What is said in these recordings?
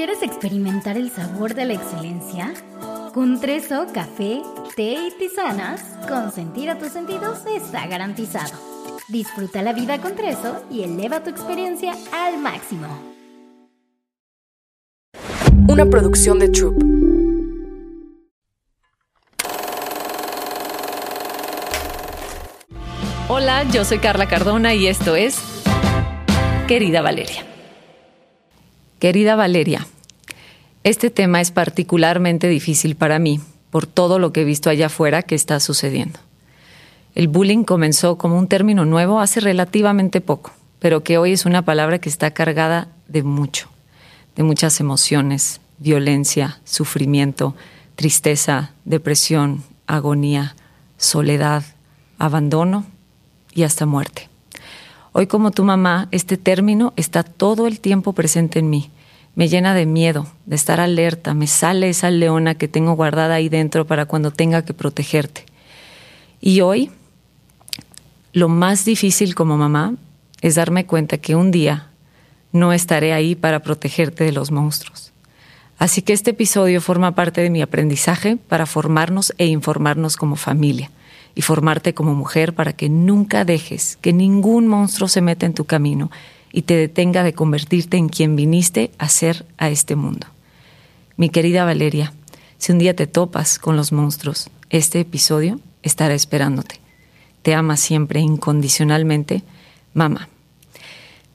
¿Quieres experimentar el sabor de la excelencia? Con Treso, café, té y tisanas, consentir a tus sentidos está garantizado. Disfruta la vida con Treso y eleva tu experiencia al máximo. Una producción de Troop. Hola, yo soy Carla Cardona y esto es Querida Valeria. Querida Valeria, este tema es particularmente difícil para mí por todo lo que he visto allá afuera que está sucediendo. El bullying comenzó como un término nuevo hace relativamente poco, pero que hoy es una palabra que está cargada de mucho, de muchas emociones, violencia, sufrimiento, tristeza, depresión, agonía, soledad, abandono y hasta muerte. Hoy como tu mamá, este término está todo el tiempo presente en mí. Me llena de miedo, de estar alerta, me sale esa leona que tengo guardada ahí dentro para cuando tenga que protegerte. Y hoy, lo más difícil como mamá es darme cuenta que un día no estaré ahí para protegerte de los monstruos. Así que este episodio forma parte de mi aprendizaje para formarnos e informarnos como familia y formarte como mujer para que nunca dejes que ningún monstruo se meta en tu camino y te detenga de convertirte en quien viniste a ser a este mundo. Mi querida Valeria, si un día te topas con los monstruos, este episodio estará esperándote. Te ama siempre incondicionalmente, mamá.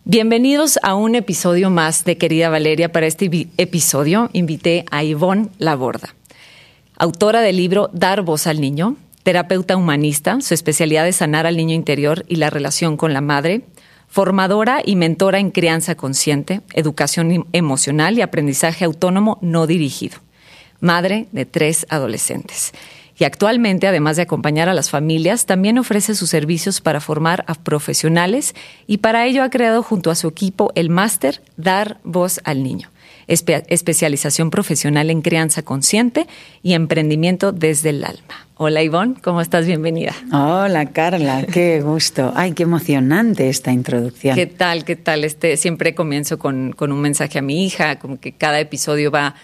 Bienvenidos a un episodio más de Querida Valeria. Para este episodio invité a Ivonne Laborda, autora del libro Dar voz al niño, terapeuta humanista, su especialidad es sanar al niño interior y la relación con la madre, formadora y mentora en crianza consciente, educación em-, emocional y aprendizaje autónomo no dirigido, madre de tres adolescentes. Y actualmente, además de acompañar a las familias, también ofrece sus servicios para formar a profesionales y para ello ha creado junto a su equipo el máster Dar Voz al Niño especialización profesional en crianza consciente y emprendimiento desde el alma. Hola Ivonne, ¿cómo estás? Bienvenida. Hola Carla, qué gusto. Ay, qué emocionante esta introducción. ¿Qué tal? ¿Qué tal? Este, siempre comienzo con, con un mensaje a mi hija, como que cada episodio va,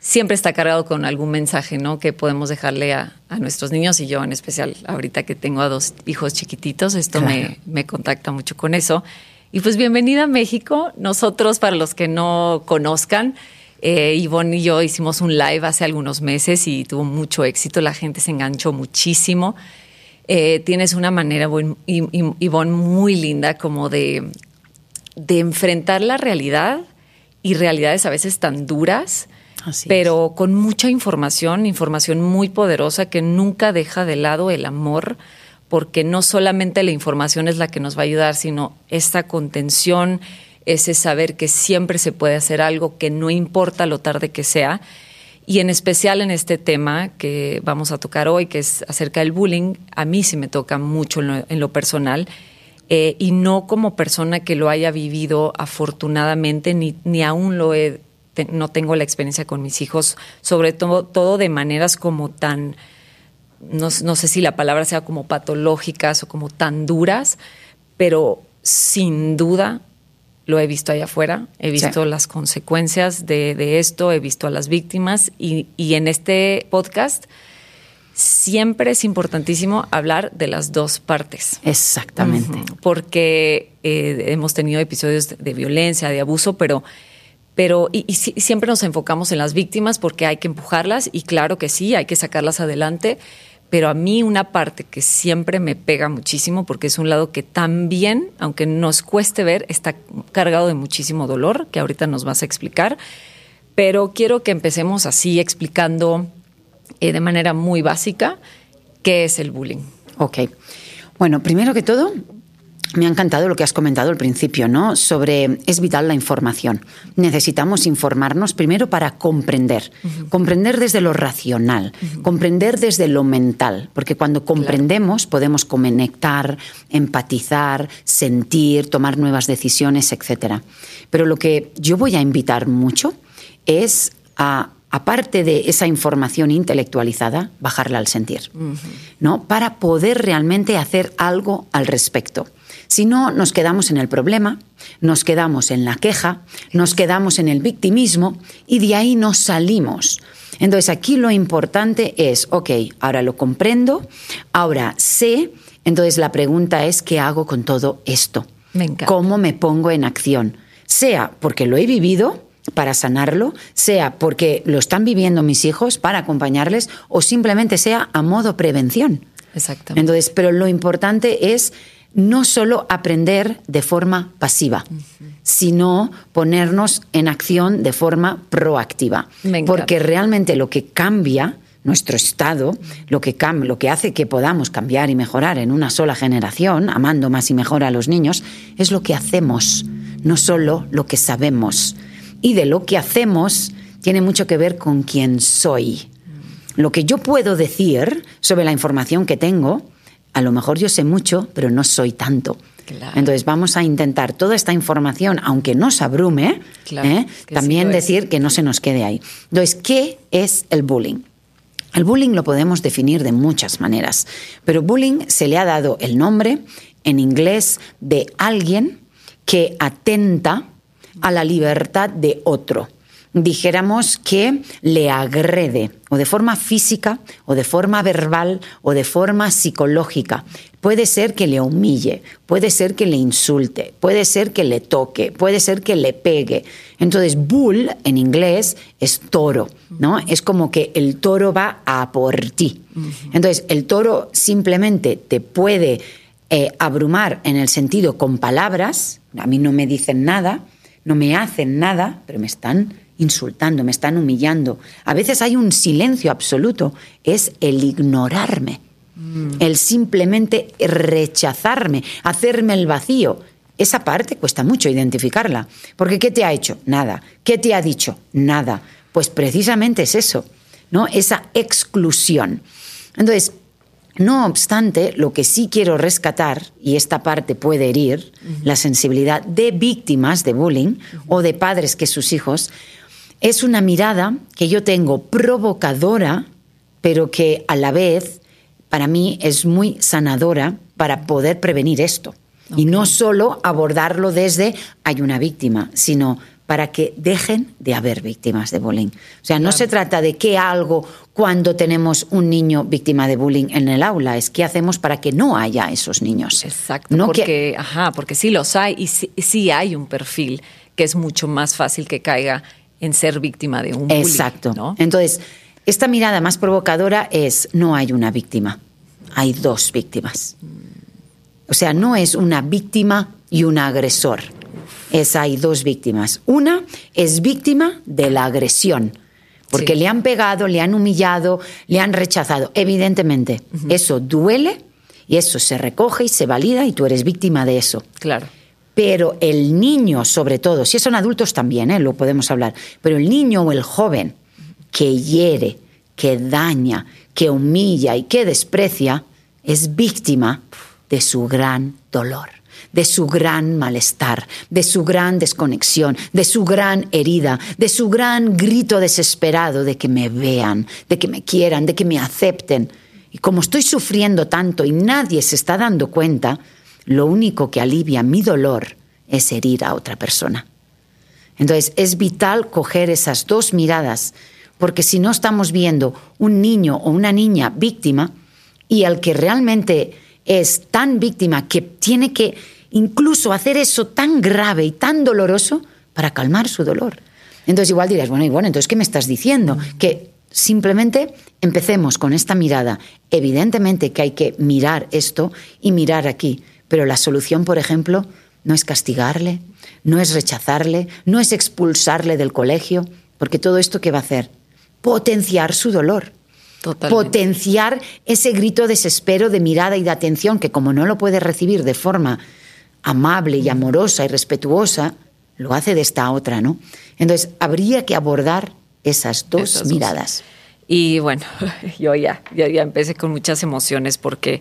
siempre está cargado con algún mensaje, ¿no? Que podemos dejarle a, a, nuestros niños y yo en especial ahorita que tengo a dos hijos chiquititos, esto me, me contacta mucho con eso. Y pues bienvenida a México. Nosotros, para los que no conozcan, eh, Ivonne y yo hicimos un live hace algunos meses y tuvo mucho éxito. La gente se enganchó muchísimo. Eh, tienes una manera, Ivonne, muy linda como de, de enfrentar la realidad y realidades a veces tan duras, pero con mucha información, información muy poderosa que nunca deja de lado el amor porque no solamente la información es la que nos va a ayudar, sino esta contención, ese saber que siempre se puede hacer algo, que no importa lo tarde que sea. Y en especial en este tema que vamos a tocar hoy, que es acerca del bullying, a mí sí me toca mucho en lo, personal. Eh, y no como persona que lo haya vivido afortunadamente, ni, ni aún lo he, no tengo la experiencia con mis hijos, sobre todo, todo de maneras como tan no, sé si la palabra sea como patológicas o como tan duras, pero sin duda lo he visto allá afuera, he visto las consecuencias de, esto, he visto a las víctimas y, en este podcast siempre es importantísimo hablar de las dos partes. Exactamente. Porque eh, hemos tenido episodios de, violencia, de abuso, pero pero y, siempre nos enfocamos en las víctimas porque hay que empujarlas y claro que sí, hay que sacarlas adelante, pero a mí una parte que siempre me pega muchísimo porque es un lado que también, aunque nos cueste ver, está cargado de muchísimo dolor, que ahorita nos vas a explicar, pero quiero que empecemos así explicando eh, de manera muy básica qué es el bullying. Ok. Bueno, primero que todo, me ha encantado lo que has comentado al principio, ¿no? Sobre es vital la información. Necesitamos informarnos primero para comprender, comprender desde lo racional, comprender desde lo mental, porque cuando comprendemos podemos conectar, empatizar, sentir, tomar nuevas decisiones, etcétera. Pero lo que yo voy a invitar mucho es a aparte de esa información intelectualizada, bajarla al sentir, ¿no? Para poder realmente hacer algo al respecto Si no, nos quedamos en el problema, nos quedamos en la queja, nos quedamos en el victimismo y de ahí nos salimos. Entonces aquí lo importante es, ok, ahora lo comprendo, ahora sé, entonces la pregunta es, ¿qué hago con todo esto? ¿Cómo me pongo en acción? Sea porque lo he vivido para sanarlo, sea porque lo están viviendo mis hijos para acompañarles o simplemente sea a modo prevención. Exactamente. Entonces, pero lo importante es no solo aprender de forma pasiva, sino ponernos en acción de forma proactiva. Porque realmente lo que cambia nuestro estado, lo que, lo que hace que podamos cambiar y mejorar en una sola generación, amando más y mejor a los niños, es lo que hacemos, no solo lo que sabemos. Y de lo que hacemos tiene mucho que ver con quién soy. Lo que yo puedo decir sobre la información que tengo, a lo mejor yo sé mucho, pero no soy tanto. Entonces vamos a intentar toda esta información, aunque nos abrume, ¿eh? también decir que no se nos quede ahí. Entonces, ¿qué es el bullying? El bullying lo podemos definir de muchas maneras, pero bullying se le ha dado el nombre en inglés de alguien que atenta a la libertad de otro dijéramos que le agrede, o de forma física, o de forma verbal, o de forma psicológica. Puede ser que le humille, puede ser que le insulte, puede ser que le toque, puede ser que le pegue. Entonces, bull en inglés es toro, ¿no? Es como que el toro va a por ti. Entonces, el toro simplemente te puede eh, abrumar en el sentido con palabras, a mí no me dicen nada, no me hacen nada, pero me están insultando, me están humillando. A veces hay un silencio absoluto, es el ignorarme, mm. el simplemente rechazarme, hacerme el vacío. Esa parte cuesta mucho identificarla, porque ¿qué te ha hecho? Nada. ¿Qué te ha dicho? Nada. Pues precisamente es eso, ¿no? Esa exclusión. Entonces, no obstante, lo que sí quiero rescatar, y esta parte puede herir la sensibilidad de víctimas de bullying o de padres que sus hijos, es una mirada que yo tengo provocadora, pero que a la vez para mí es muy sanadora para poder prevenir esto. Y no solo abordarlo desde hay una víctima, sino para que dejen de haber víctimas de bullying. O sea, no se trata de qué algo cuando tenemos un niño víctima de bullying en el aula, es qué hacemos para que no haya esos niños. Exacto, porque, ajá, porque sí los hay y sí, hay un perfil que es mucho más fácil que caiga en ser víctima de un bullying. Exacto. Entonces, esta mirada más provocadora es no hay una víctima, hay dos víctimas. O sea, no es una víctima y un agresor. Es hay dos víctimas. Una es víctima de la agresión, porque le han pegado, le han humillado, le han rechazado. Evidentemente, eso duele y eso se recoge y se valida y tú eres víctima de eso. Claro. Pero el niño, sobre todo, si son adultos también, ¿eh? lo podemos hablar, pero el niño o el joven que hiere, que daña, que humilla y que desprecia, es víctima de su gran dolor, de su gran malestar, de su gran desconexión, de su gran herida, de su gran grito desesperado de que me vean, de que me quieran, de que me acepten. Y como estoy sufriendo tanto y nadie se está dando cuenta, lo único que alivia mi dolor es herir a otra persona. Entonces es vital coger esas dos miradas, porque si no estamos viendo un niño o una niña víctima y al que realmente es tan víctima que tiene que incluso hacer eso tan grave y tan doloroso para calmar su dolor. Entonces igual dirás, bueno, y bueno, entonces ¿qué me estás diciendo? Que simplemente empecemos con esta mirada. Evidentemente que hay que mirar esto y mirar aquí. Pero la solución, por ejemplo, no es castigarle, no es rechazarle, no es expulsarle del colegio, porque todo esto ¿qué va a hacer? Potenciar su dolor. Potenciar ese grito desespero de mirada y de atención que como no lo puede recibir de forma amable y amorosa y respetuosa, lo hace de esta otra, ¿no? Entonces, habría que abordar esas dos miradas. Y bueno, yo ya, ya, ya empecé con muchas emociones porque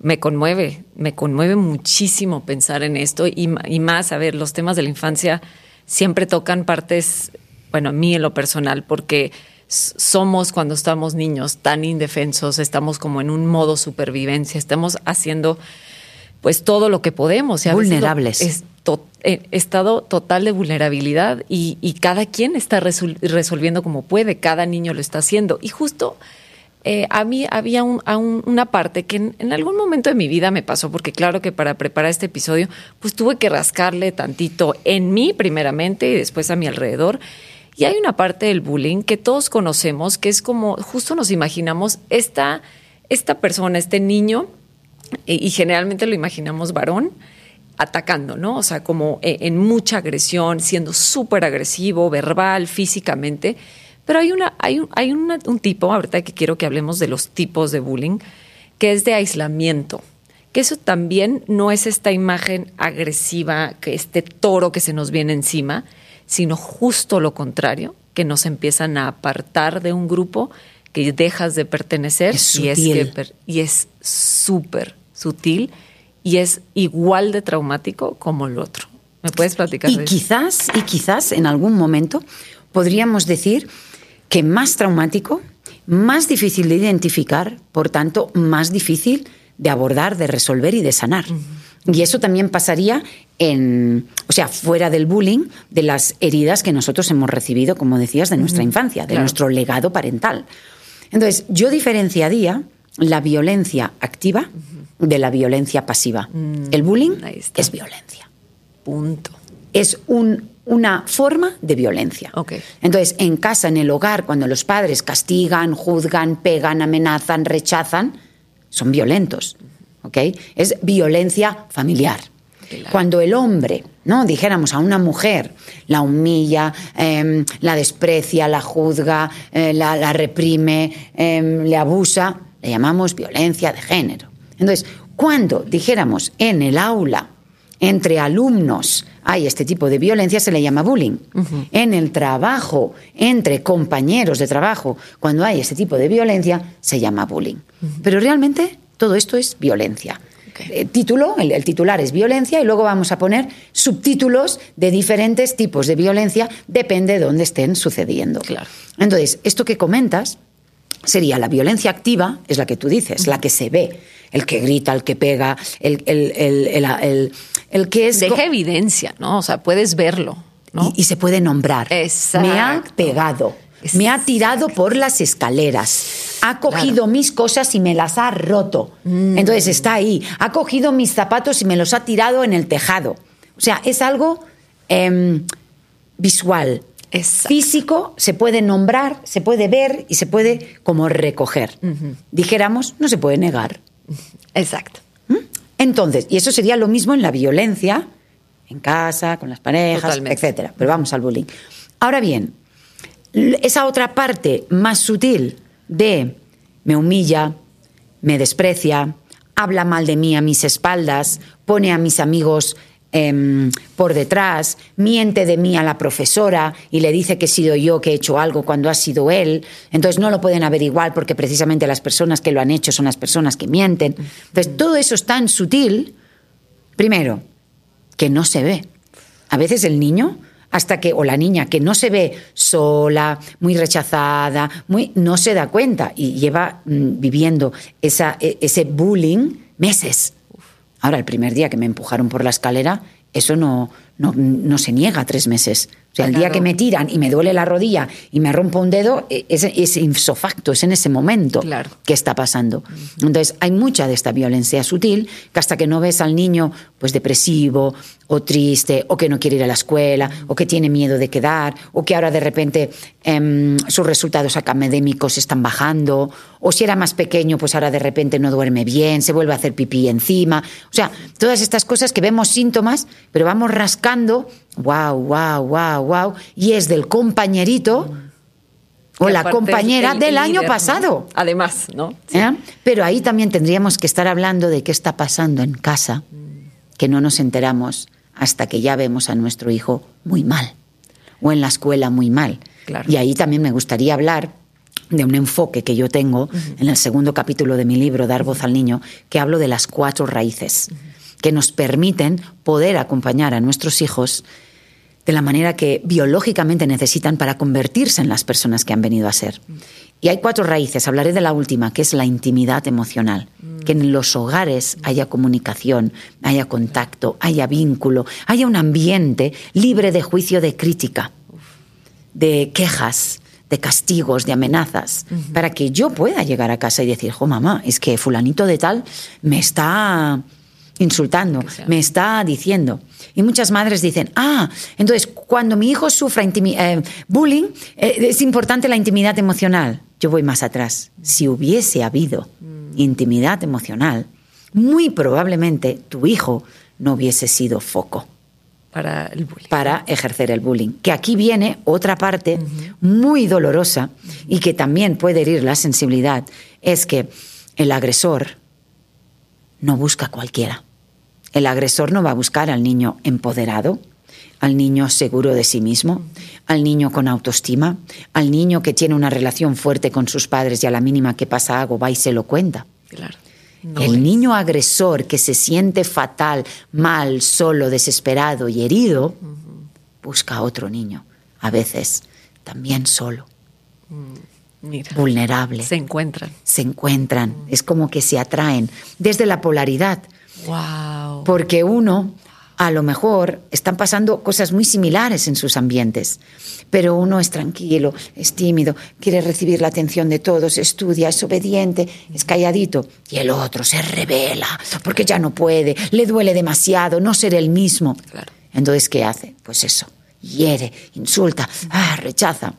me conmueve, me conmueve muchísimo pensar en esto y, más, a ver, los temas de la infancia siempre tocan partes, bueno, a mí en lo personal, porque somos cuando estamos niños tan indefensos, estamos como en un modo supervivencia, estamos haciendo pues todo lo que podemos. Y Vulnerables. es to- en estado total de vulnerabilidad y, y cada quien está resol- resolviendo como puede, cada niño lo está haciendo. Y justo eh, a mí había un- una parte que en, en algún momento de mi vida me pasó, porque claro que para preparar este episodio, pues tuve que rascarle tantito en mí primeramente y después a mi alrededor. Y hay una parte del bullying que todos conocemos, que es como, justo nos imaginamos esta, esta persona, este niño, y, y generalmente lo imaginamos varón, atacando, ¿no? O sea, como eh, en mucha agresión, siendo súper agresivo, verbal, físicamente. Pero hay, una, hay, un, hay una- un tipo, ahorita que quiero que hablemos de los tipos de bullying, que es de aislamiento. Que eso también no es esta imagen agresiva, que este toro que se nos viene encima, sino justo lo contrario, que nos empiezan a apartar de un grupo, que dejas de pertenecer Es y es que y es súper sutil y es igual de traumático como el otro. ¿Me puedes platicar Y de eso? quizás, y quizás en algún momento podríamos decir que más traumático, más difícil de identificar, por tanto, más difícil de abordar, de resolver y de sanar. Y eso también pasaría en, o sea, fuera del bullying, de las heridas que nosotros hemos recibido, como decías, de nuestra infancia, de Claro. nuestro legado parental. Entonces, yo diferenciaría la violencia activa de la violencia pasiva. El bullying Mm, ahí está. es violencia Punto. es un- una forma de violencia. Entonces, en casa, en el hogar, cuando los padres castigan, juzgan, pegan, amenazan, rechazan, son violentos. Es violencia familiar. Claro. Cuando el hombre, ¿no? Dijéramos a una mujer, la humilla, em, la desprecia, la juzga, eh, la, la reprime, em, le abusa, le llamamos violencia de género. Entonces, cuando dijéramos en el aula, entre alumnos, hay este tipo de violencia, se le llama bullying. En el trabajo, entre compañeros de trabajo, cuando hay este tipo de violencia, se llama bullying. Pero realmente todo esto es violencia. Eh, título, el, el titular es violencia y luego vamos a poner subtítulos de diferentes tipos de violencia, depende de dónde estén sucediendo. Claro. Entonces, esto que comentas sería la violencia activa, es la que tú dices, la que se ve, el que grita, el que pega, el, el, el, el- que es... Deja evidencia, ¿no? O sea, puedes verlo, ¿no? Y, y se puede nombrar. Exacto. Me ha pegado. Me ha tirado por las escaleras. Ha cogido mis cosas y me las ha roto. Mm. Entonces está ahí. Ha cogido mis zapatos y me los ha tirado en el tejado. O sea, es algo em, visual. Exacto. Físico, se puede nombrar, se puede ver y se puede como recoger. Dijéramos, no se puede negar. Exacto. ¿Mm? Entonces, y eso sería lo mismo en la violencia, en casa, con las parejas, Totalmente. etcétera. Pero vamos al bullying. Ahora bien, esa otra parte más sutil de me humilla, me desprecia, habla mal de mí a mis espaldas, pone a mis amigos em, por detrás, miente de mí a la profesora y le dice que he sido yo que he hecho algo cuando ha sido él. Entonces no lo pueden averiguar porque precisamente las personas que lo han hecho son las personas que mienten. Entonces todo eso es tan sutil, primero, que no se ve. A veces el niño, hasta que, o la niña, que no se ve sola, muy rechazada, muy, no se da cuenta y lleva mm, viviendo esa, e- ese bullying meses. Ahora, el primer día que me empujaron por la escalera, eso no, no, no se niega tres meses. Sea, el día que me tiran y me duele la rodilla y me rompo un dedo, e- es, es insofacto, es en ese momento Claro. que está pasando. Entonces, hay mucha de esta violencia sutil que hasta que no ves al niño pues depresivo o triste o que no quiere ir a la escuela o que tiene miedo de quedar o que ahora de repente em, sus resultados académicos están bajando o si era más pequeño pues ahora de repente no duerme bien, se vuelve a hacer pipí encima. O sea, todas estas cosas que vemos síntomas, pero vamos rascando, wow, wow, wow, wow, y es del compañerito o la compañera el- del el año pasado. Además, ¿no? ¿Eh? Pero ahí también tendríamos que estar hablando de qué está pasando en casa, que no nos enteramos hasta que ya vemos a nuestro hijo muy mal o en la escuela muy mal. Claro. Y ahí también me gustaría hablar de un enfoque que yo tengo en el segundo capítulo de mi libro, Dar voz al niño, que hablo de las cuatro raíces que nos permiten poder acompañar a nuestros hijos de la manera que biológicamente necesitan para convertirse en las personas que han venido a ser. Y hay cuatro raíces, hablaré de la última, que es la intimidad emocional. Que en los hogares haya comunicación, haya contacto, haya vínculo, haya un ambiente libre de juicio, de crítica, de quejas, de castigos, de amenazas, para que yo pueda llegar a casa y decir, jo mamá, es que fulanito de tal me está insultando, me está diciendo. Y muchas madres dicen, ah, entonces cuando mi hijo sufra eh, bullying, eh, es importante la intimidad emocional. Yo voy más atrás. Si hubiese habido mm. intimidad emocional, muy probablemente tu hijo no hubiese sido foco. Para el bullying. Para ejercer el bullying. Que aquí viene otra parte muy dolorosa y que también puede herir la sensibilidad, es que el agresor no busca cualquiera. El agresor no va a buscar al niño empoderado, al niño seguro de sí mismo, al niño con autoestima, al niño que tiene una relación fuerte con sus padres y a la mínima que pasa algo va y se lo cuenta. el niño agresor que se siente fatal, mal, solo, desesperado y herido, busca a otro niño, a veces también solo. Mm, vulnerable. Se encuentran. Se encuentran. Es como que se atraen desde la polaridad. Wow. Porque uno, a lo mejor, están pasando cosas muy similares en sus ambientes, pero uno es tranquilo, es tímido, quiere recibir la atención de todos, estudia, es obediente, es calladito, y el otro se revela porque ya no puede, le duele demasiado, no ser el mismo. Entonces, ¿qué hace? Pues eso, hiere, insulta, ah, rechaza.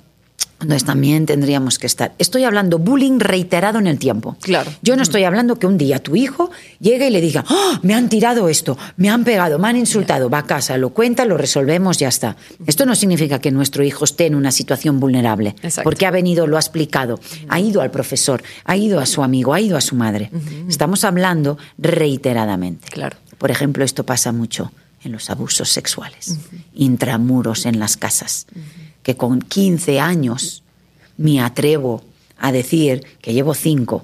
Entonces también tendríamos que estar. Estoy hablando bullying reiterado en el tiempo. Claro. Yo no estoy hablando que un día tu hijo llegue y le diga, ¡Ah! me han tirado esto, me han pegado, me han insultado, va a casa, lo cuenta, lo resolvemos, ya está. Esto no significa que nuestro hijo esté en una situación vulnerable, porque ha venido, lo ha explicado, ha ido al profesor, ha ido a su amigo, ha ido a su madre. Estamos hablando reiteradamente. Claro. Por ejemplo, esto pasa mucho en los abusos sexuales, intramuros en las casas que con 15 años me atrevo a decir que llevo 5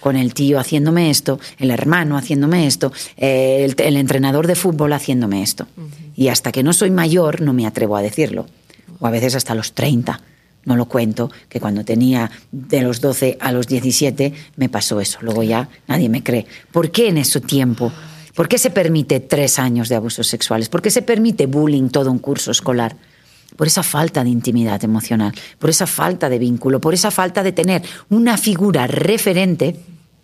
con el tío haciéndome esto, el hermano haciéndome esto, el, entrenador de fútbol haciéndome esto. Y hasta que no soy mayor no me atrevo a decirlo. O a veces hasta los 30. No lo cuento, que cuando tenía de los 12 a los 17 me pasó eso. Luego ya nadie me cree. ¿Por qué en ese tiempo? ¿Por qué se permite tres años de abusos sexuales? ¿Por qué se permite bullying todo un curso escolar? Por esa falta de intimidad emocional, por esa falta de vínculo, por esa falta de tener una figura referente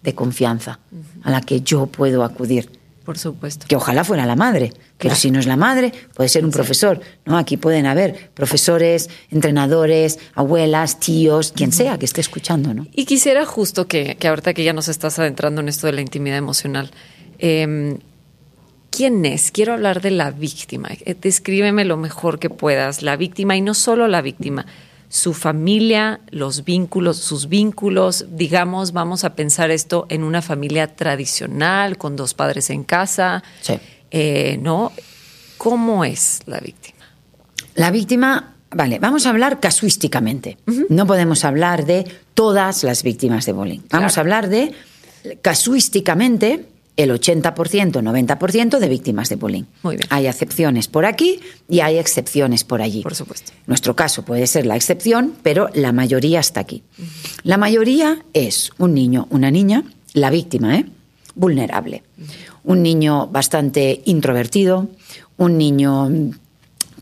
de confianza a la que yo puedo acudir. Por supuesto. Que ojalá fuera la madre, pero si no es la madre, puede ser un profesor. ¿no? Aquí pueden haber profesores, entrenadores, abuelas, tíos, quien sea que esté escuchando. ¿no? Y quisiera justo que, que ahorita que ya nos estás adentrando en esto de la intimidad emocional, eh, ¿Quién es? Quiero hablar de la víctima. Eh, descríbeme lo mejor que puedas. La víctima y no solo la víctima, su familia, los vínculos, sus vínculos. Digamos, vamos a pensar esto en una familia tradicional, con dos padres en casa. Sí. Eh, ¿No? ¿Cómo es la víctima? La víctima Vale, vamos a hablar casuísticamente. No podemos hablar de todas las víctimas de bullying. Vamos a hablar de casuísticamente el 80%, 90% de víctimas de bullying. Muy bien. Hay excepciones por aquí y hay excepciones por allí. Por supuesto. Nuestro caso puede ser la excepción, pero la mayoría está aquí. La mayoría es un niño, una niña, la víctima, ¿eh? vulnerable. Un niño bastante introvertido, un niño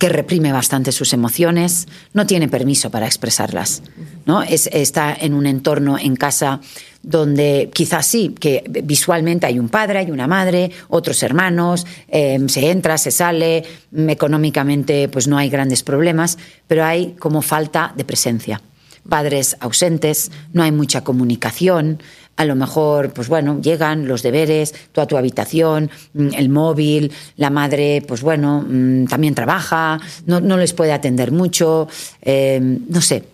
que reprime bastante sus emociones, no tiene permiso para expresarlas. ¿no? Es, está en un entorno en casa donde quizás sí, que visualmente hay un padre, hay una madre, otros hermanos, em, se entra, se sale, económicamente pues no hay grandes problemas, pero hay como falta de presencia. Padres ausentes, no hay mucha comunicación, a lo mejor, pues bueno, llegan los deberes, tú a tu habitación, mm, el móvil, la madre, pues bueno, mm, también trabaja, no, no les puede atender mucho, eh, no sé,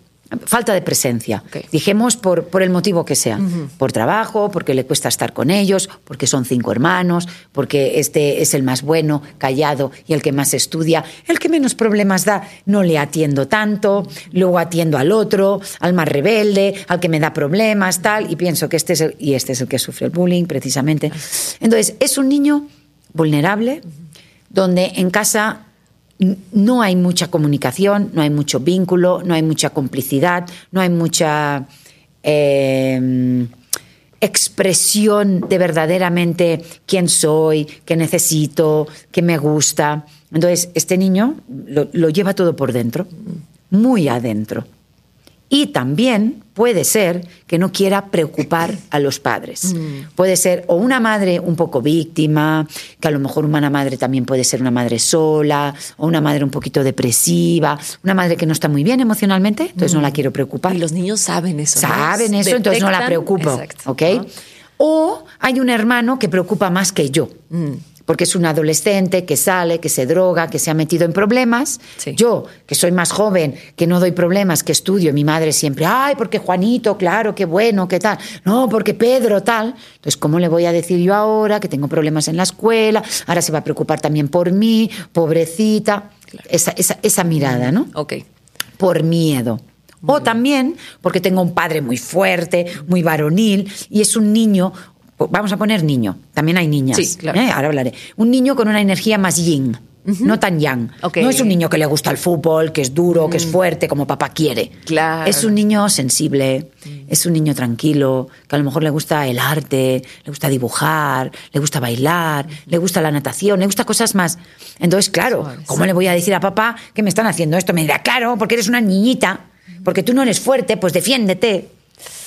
Falta de presencia. Dijemos por, por, el motivo que sea. Por trabajo, porque le cuesta estar con ellos, porque son cinco hermanos, porque este es el más bueno, callado y el que más estudia. El que menos problemas da, no le atiendo tanto. Luego atiendo al otro, al más rebelde, al que me da problemas, tal. Y pienso que este es el, y este es el que sufre el bullying, precisamente. Entonces, es un niño vulnerable, donde en casa no hay mucha comunicación, no hay mucho vínculo, no hay mucha complicidad, no hay mucha eh, expresión de verdaderamente quién soy, qué necesito, qué me gusta. Entonces, este niño lo, lo lleva todo por dentro, muy adentro. Y también puede ser que no quiera preocupar a los padres. Puede ser o una madre un poco víctima, que a lo mejor una madre también puede ser una madre sola, o una madre un poquito depresiva, una madre que no está muy bien emocionalmente, entonces no la quiero preocupar. Y los niños saben eso. ¿no? Saben eso, entonces no la preocupo. Exacto. ¿ok? ¿no? O hay un hermano que preocupa más que yo. Mm. Porque es un adolescente que sale, que se droga, que se ha metido en problemas. Sí. Yo, que soy más joven, que no doy problemas, que estudio, mi madre siempre, ay, porque Juanito, claro, qué bueno, qué tal. No, porque Pedro, tal. Entonces, ¿cómo le voy a decir yo ahora que tengo problemas en la escuela? Ahora se va a preocupar también por mí, pobrecita. Esa, esa, esa mirada, ¿no? Ok. por miedo. O también porque tengo un padre muy fuerte, muy varonil, y es un niño, vamos a poner niño, también hay niñas, Sí, claro. ¿eh? ahora hablaré, un niño con una energía más yin. No tan yang. No es un niño que le gusta el fútbol, que es duro, que es fuerte, como papá quiere. Claro. Es un niño sensible, es un niño tranquilo, que a lo mejor le gusta el arte, le gusta dibujar, le gusta bailar, le gusta la natación, le gusta cosas más. Entonces, claro. ¿cómo le voy a decir a papá que me están haciendo esto? Me dirá, claro, porque eres una niñita, porque tú no eres fuerte, pues defiéndete.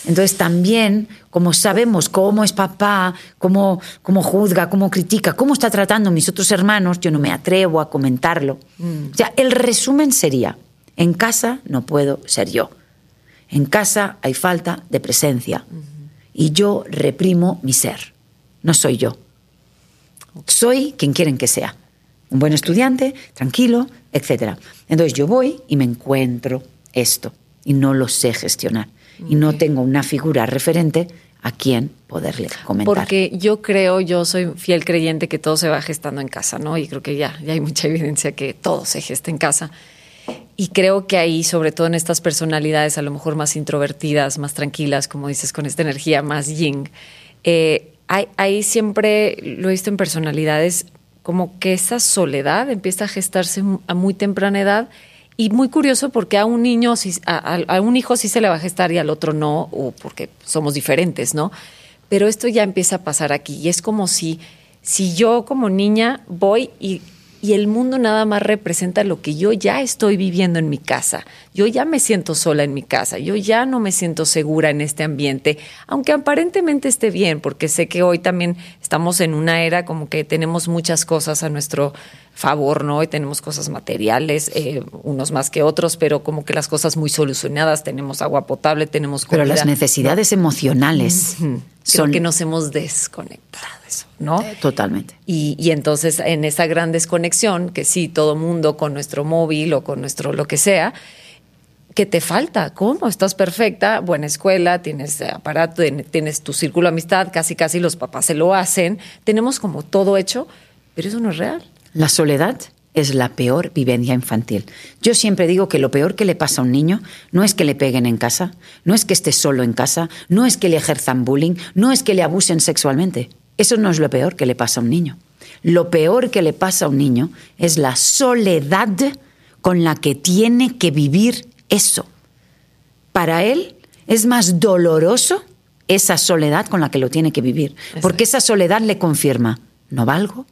Entonces también, como sabemos cómo es papá, cómo, cómo juzga, cómo critica, cómo está tratando a mis otros hermanos, yo no me atrevo a comentarlo. O sea, el resumen sería, en casa no puedo ser yo. En casa hay falta de presencia. Y yo reprimo mi ser. No soy yo. Soy quien quieren que sea. Un buen estudiante, tranquilo, etc. Entonces yo voy y me encuentro esto y no lo sé gestionar. Y no tengo una figura referente a quien poderle comentar. Porque yo creo, yo soy fiel creyente que todo se va gestando en casa, ¿no? Y creo que ya, ya hay mucha evidencia que todo se gesta en casa. Y creo que ahí, sobre todo en estas personalidades a lo mejor más introvertidas, más tranquilas, como dices, con esta energía más yin, eh, hay, hay siempre, lo he visto en personalidades, como que esa soledad empieza a gestarse a muy temprana edad y muy curioso porque a un niño, a- a un hijo sí se le va a gestar y al otro no, o porque somos diferentes, ¿no? Pero esto ya empieza a pasar aquí y es como si, si yo como niña voy y, y el mundo nada más representa lo que yo ya estoy viviendo en mi casa. Yo ya me siento sola en mi casa, yo ya no me siento segura en este ambiente, aunque aparentemente esté bien, porque sé que hoy también estamos en una era como que tenemos muchas cosas a nuestro favor, ¿no? Y tenemos cosas materiales, eh, unos más que otros, pero como que las cosas muy solucionadas, tenemos agua potable, tenemos comida. Pero las necesidades emocionales Creo son que nos hemos desconectado de eso, ¿no? totalmente. Y, y entonces en esa gran desconexión, que sí, todo mundo con nuestro móvil o con nuestro lo que sea, ¿qué te falta? ¿Cómo? Estás perfecta, buena escuela, tienes aparato, tienes tu círculo de amistad, casi casi los papás se lo hacen, tenemos como todo hecho, pero eso no es real. La soledad es la peor vivencia infantil. Yo siempre digo que lo peor que le pasa a un niño no es que le peguen en casa, no es que esté solo en casa, no es que le ejerzan bullying, no es que le abusen sexualmente. Eso no es lo peor que le pasa a un niño. Lo peor que le pasa a un niño es la soledad con la que tiene que vivir eso. Para él es más doloroso esa soledad con la que lo tiene que vivir, porque esa soledad le confirma, no valgo,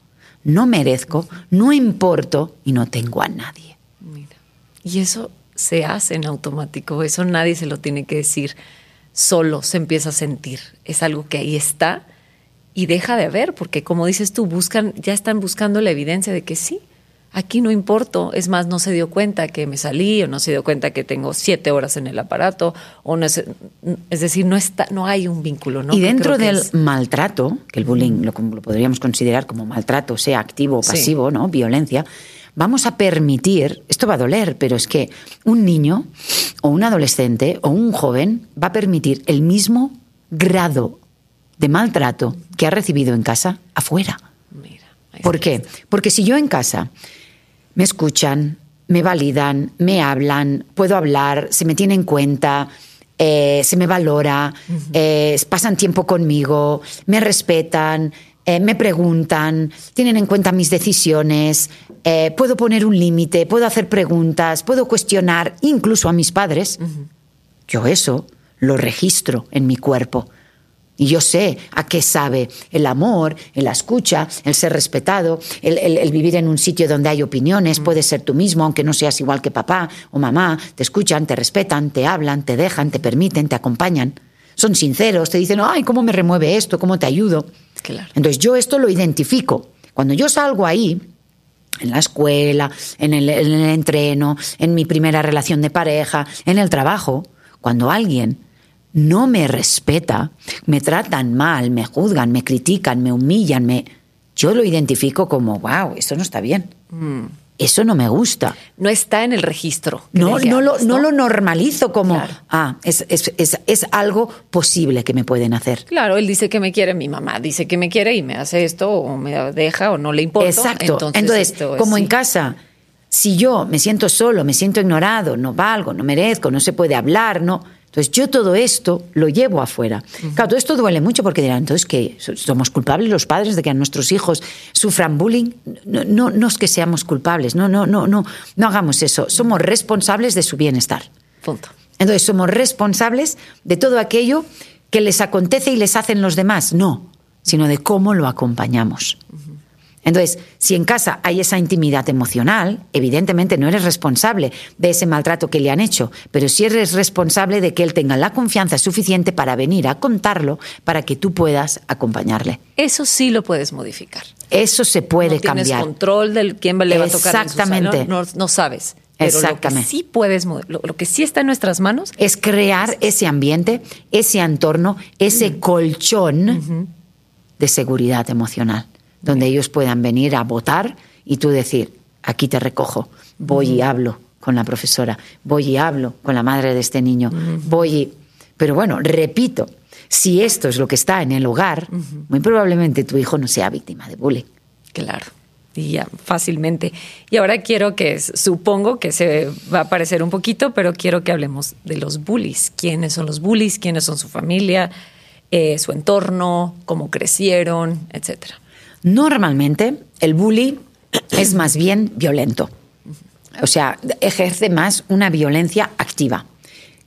no merezco, no importo y no tengo a nadie. Mira. Y eso se hace en automático, eso nadie se lo tiene que decir, solo se empieza a sentir, es algo que ahí está y deja de ver, porque como dices tú, buscan, ya están buscando la evidencia de que sí, aquí no importo, es más, no se dio cuenta que me salí o no se dio cuenta que tengo siete horas en el aparato, o no es, es decir, no, está, no hay un vínculo. ¿no? y dentro del es- maltrato, que el bullying lo, lo podríamos considerar como maltrato, sea activo o Sí. pasivo, ¿no? Violencia, vamos a permitir, esto va a doler, pero es que un niño o un adolescente o un joven va a permitir el mismo grado de maltrato que ha recibido en casa afuera. Mira, ¿Por qué? Porque si yo en casa me escuchan, me validan, me hablan, puedo hablar, se me tiene en cuenta, eh, se me valora, eh, pasan tiempo conmigo, me respetan, eh, me preguntan, tienen en cuenta mis decisiones, puedo poner un límite, puedo hacer preguntas, puedo cuestionar incluso a mis padres. Yo eso lo registro en mi cuerpo. Y yo sé a qué sabe el amor, la escucha, el ser respetado, el, el, vivir en un sitio donde hay opiniones, puedes ser tú mismo, aunque no seas igual que papá o mamá, te escuchan, te respetan, te hablan, te dejan, te permiten, te acompañan. Son sinceros, te dicen, ay, ¿cómo me remueve esto? ¿Cómo te ayudo? Claro. Entonces yo esto lo identifico. Cuando yo salgo ahí, en la escuela, en el, en el entreno, en mi primera relación de pareja, en el trabajo, cuando alguien no me respeta, me tratan mal, me juzgan, me critican, me humillan, me... yo lo identifico como, wow, eso no está bien. Mm. Eso no me gusta. No está en el registro. No, no, lo, no, lo, normalizo como, ah, es, es, es, es, algo posible que me pueden hacer. Claro, él dice que me quiere, mi mamá dice que me quiere y me hace esto o me deja o no le importa. Exacto. Entonces, como en casa, si yo me siento solo, me siento ignorado, no valgo, no merezco, no se puede hablar, no entonces yo todo esto lo llevo afuera. Claro, todo esto duele mucho porque dirán, entonces que somos culpables los padres de que a nuestros hijos sufran bullying. No, no, no es que seamos culpables, no, no, no, no, no hagamos eso. Somos responsables de su bienestar. Punto. Entonces somos responsables de todo aquello que les acontece y les hacen los demás. No, sino de cómo lo acompañamos. Entonces, si en casa hay esa intimidad emocional, evidentemente no eres responsable de ese maltrato que le han hecho, pero sí eres responsable de que él tenga la confianza suficiente para venir a contarlo para que tú puedas acompañarle. Eso sí lo puedes modificar. Eso se puede no cambiar. Tienes control de quién le va a tocar. Exactamente. no, no, sabes. Pero Exactamente. Lo que sí puedes, lo, lo, que sí está en nuestras manos es crear ese ambiente, ese entorno, ese colchón de seguridad emocional donde ellos puedan venir a votar y tú decir, aquí te recojo, voy y hablo con la profesora, voy y hablo con la madre de este niño, voy y... Pero bueno, repito, si esto es lo que está en el hogar, muy probablemente tu hijo no sea víctima de bullying. Claro. Y ya, fácilmente. Y ahora quiero que, supongo que se va a parecer un poquito, pero quiero que hablemos de los bullies. ¿Quiénes son los bullies? ¿Quiénes son su familia? Eh, su entorno, cómo crecieron, etcétera. Normalmente el bully es más bien violento, o sea, ejerce más una violencia activa,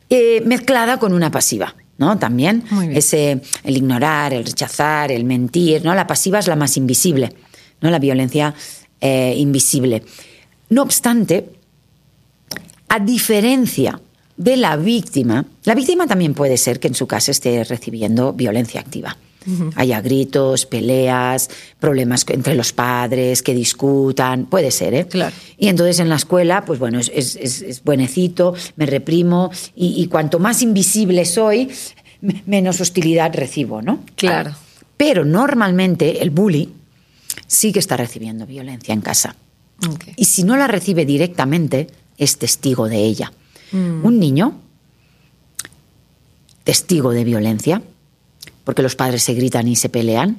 eh, mezclada con una pasiva. ¿no? También ese el ignorar, el rechazar, el mentir, ¿no? La pasiva es la más invisible, ¿no? La violencia eh, invisible. No obstante, a diferencia de la víctima, la víctima también puede ser que en su casa esté recibiendo violencia activa. Haya gritos, peleas, problemas entre los padres, que discutan, puede ser, ¿eh? Claro. Y entonces en la escuela, pues bueno, es, es, buenecito, me reprimo y, cuanto más invisible soy, menos hostilidad recibo, ¿no? Claro. Ah, pero normalmente el bully sí que está recibiendo violencia en casa. Y si no la recibe directamente, es testigo de ella. Mm. Un niño, testigo de violencia, porque los padres se gritan y se pelean,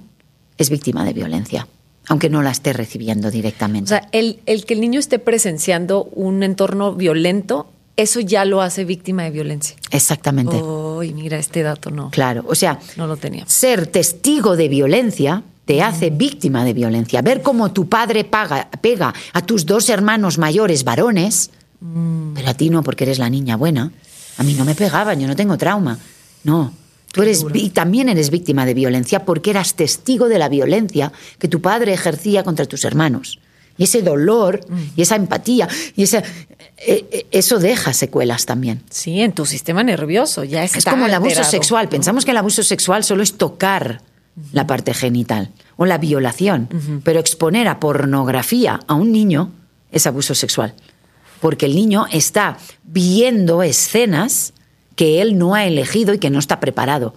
es víctima de violencia, aunque no la esté recibiendo directamente. O sea, el, que el niño esté presenciando un entorno violento, eso ya lo hace víctima de violencia. Exactamente. Uy, mira, este dato no. Claro, o sea, no lo tenía. Ser testigo de violencia te hace víctima de violencia. Ver cómo tu padre paga, pega a tus dos hermanos mayores varones, mm. pero a ti no porque eres la niña buena. A mí no me pegaban, yo no tengo trauma. No, Tú eres y también eres víctima de violencia porque eras testigo de la violencia que tu padre ejercía contra tus hermanos. Y ese dolor y esa empatía y esa, eh, eh, eso deja secuelas también. Sí, en tu sistema nervioso ya está Es como el abuso sexual. Pensamos que el abuso sexual solo es tocar la parte genital o la violación, pero exponer a pornografía a un niño es abuso sexual. Porque el niño está viendo escenas que él no ha elegido y que no está preparado.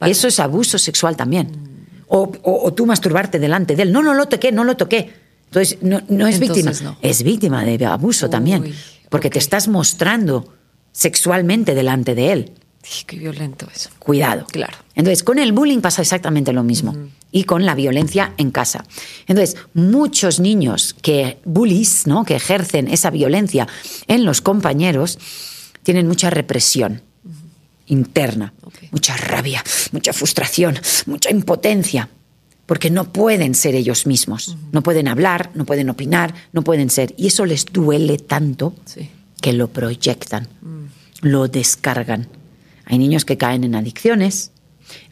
Eso es abuso sexual también. O, tú masturbarte delante de él. No, no lo toqué, no lo toqué. Entonces, no, es víctima. Es víctima de abuso también. Porque te estás mostrando sexualmente delante de él. Qué violento eso. Cuidado. Claro. Entonces, con el bullying pasa exactamente lo mismo. Y con la violencia en casa. Entonces, muchos niños que bullies, ¿no? que ejercen esa violencia en los compañeros, tienen mucha represión interna, mucha rabia, mucha frustración, mucha impotencia. porque no pueden ser ellos mismos, no pueden hablar, no pueden opinar, no pueden ser. Y eso les duele tanto Sí. que lo proyectan, lo descargan. Hay niños que caen en adicciones,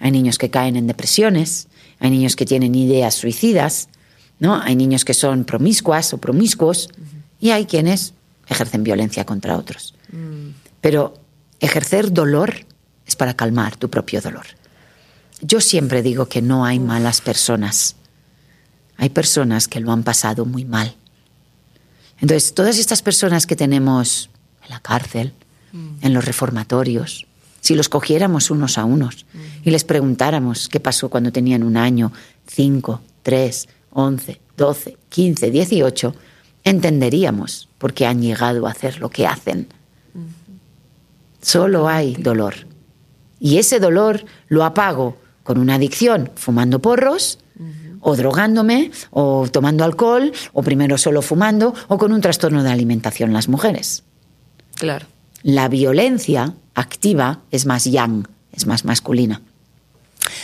hay niños que caen en depresiones, hay niños que tienen ideas suicidas, ¿no? Hay niños que son promiscuas o promiscuos y hay quienes ejercen violencia contra otros. Pero ejercer dolor es para calmar tu propio dolor. Yo siempre digo que no hay malas personas. Hay personas que lo han pasado muy mal. Entonces, todas estas personas que tenemos en la cárcel, en los reformatorios, si los cogiéramos unos a unos y les preguntáramos qué pasó cuando tenían un año, cinco, tres, once, doce, quince, dieciocho, entenderíamos por qué han llegado a hacer lo que hacen. Solo hay dolor. Y ese dolor lo apago con una adicción, fumando porros, o drogándome, o tomando alcohol, o primero solo fumando, o con un trastorno de alimentación las mujeres. Claro. La violencia activa es más yang, es más masculina.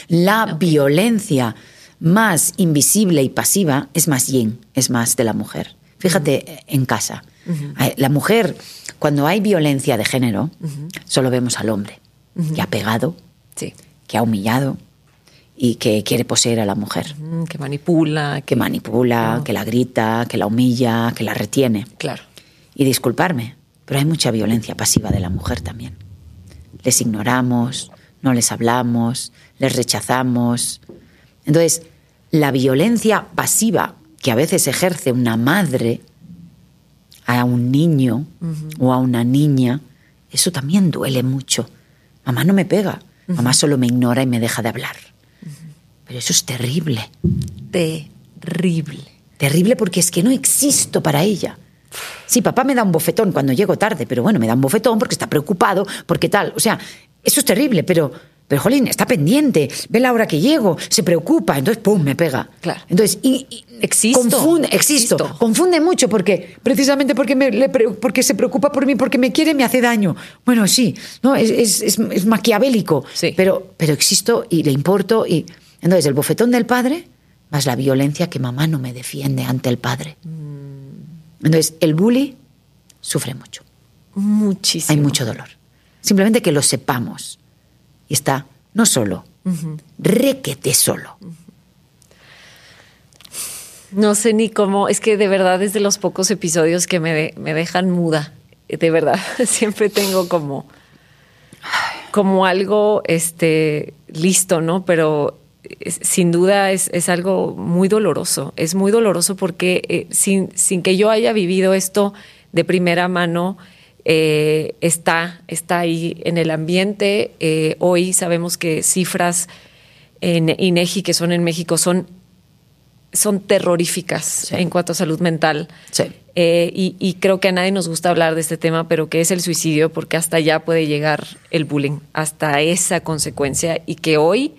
La violencia más invisible y pasiva es más yin, es más de la mujer. Fíjate en casa. La mujer, cuando hay violencia de género, solo vemos al hombre, que ha pegado, Sí. que ha humillado y que quiere poseer a la mujer, Que manipula, que manipula, No. que la grita, que la humilla, que la retiene. Claro. Y disculparme, pero hay mucha violencia pasiva de la mujer también. Les ignoramos, no les hablamos, les rechazamos. Entonces, la violencia pasiva que a veces ejerce una madre a un niño o a una niña, eso también duele mucho. Mamá no me pega, mamá solo me ignora y me deja de hablar. Pero eso es terrible. Terrible. Terrible porque es que no existo para ella. Sí, papá me da un bofetón cuando llego tarde, pero bueno, me da un bofetón porque está preocupado, porque tal. O sea, eso es terrible, pero, pero Jolín, está pendiente, ve la hora que llego, se preocupa, entonces, ¡pum!, me pega. Claro. Entonces, y, y Existo, Confunde, existo, existo. Confunde mucho porque, precisamente porque, me, le porque se preocupa por mí, porque me quiere, me hace daño. Bueno, sí, no, es, es, es- es maquiavélico, Sí. pero, pero existo y le importo. y Entonces, el bofetón del padre más la violencia que mamá no me defiende ante el padre. Entonces, el bully sufre mucho. Muchísimo. Hay mucho dolor. Simplemente que lo sepamos. Y está no solo, requete solo. No sé ni cómo, es que de verdad es de los pocos episodios que me, de- me dejan muda. De verdad, siempre tengo como, como algo este, listo, ¿no? Pero es- sin duda es, es algo muy doloroso. Es muy doloroso porque eh, sin, sin que yo haya vivido esto de primera mano, eh, está, está ahí en el ambiente. Eh, hoy sabemos que cifras en INEGI que son en México son son terroríficas en cuanto a salud mental. Sí. Eh, y, y creo que a nadie nos gusta hablar de este tema, pero que es el suicidio, porque hasta allá puede llegar el bullying, hasta esa consecuencia, y que hoy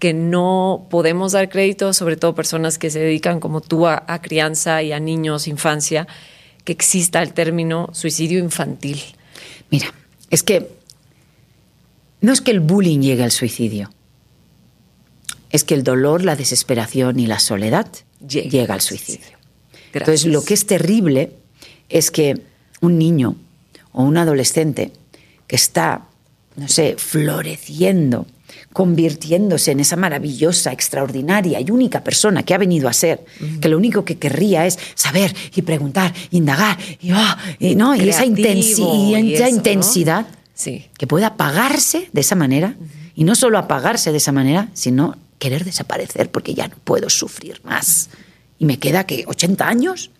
que no podemos dar crédito, sobre todo personas que se dedican como tú a, a crianza y a niños, infancia, que exista el término suicidio infantil. Mira, es que no es que el bullying llegue al suicidio, es que el dolor, la desesperación y la soledad Llega llega, al suicidio. Gracias. Entonces, lo que es terrible es que un niño o un adolescente que está, no sé, floreciendo, convirtiéndose en esa maravillosa, extraordinaria y única persona que ha venido a ser, que lo único que querría es saber y preguntar, indagar, y, ah, y, ¿no? y esa, intensi- y Creativo y esa eso, ¿no? intensidad Sí. que pueda apagarse de esa manera, y no solo apagarse de esa manera, sino querer desaparecer porque ya no puedo sufrir más. Y me queda que 80 años.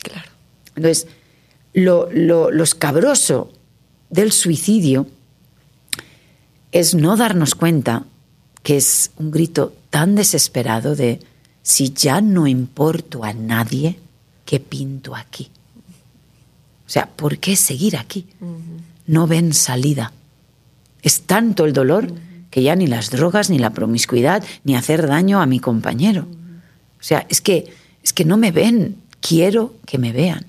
Claro. Entonces, lo, lo, lo escabroso del suicidio es no darnos cuenta que es un grito tan desesperado de si ya no importo a nadie, ¿qué pinto aquí? O sea, ¿por qué seguir aquí? No ven salida. Es tanto el dolor que ya ni las drogas, ni la promiscuidad, ni hacer daño a mi compañero. O sea, es que, es que no me ven, quiero que me vean.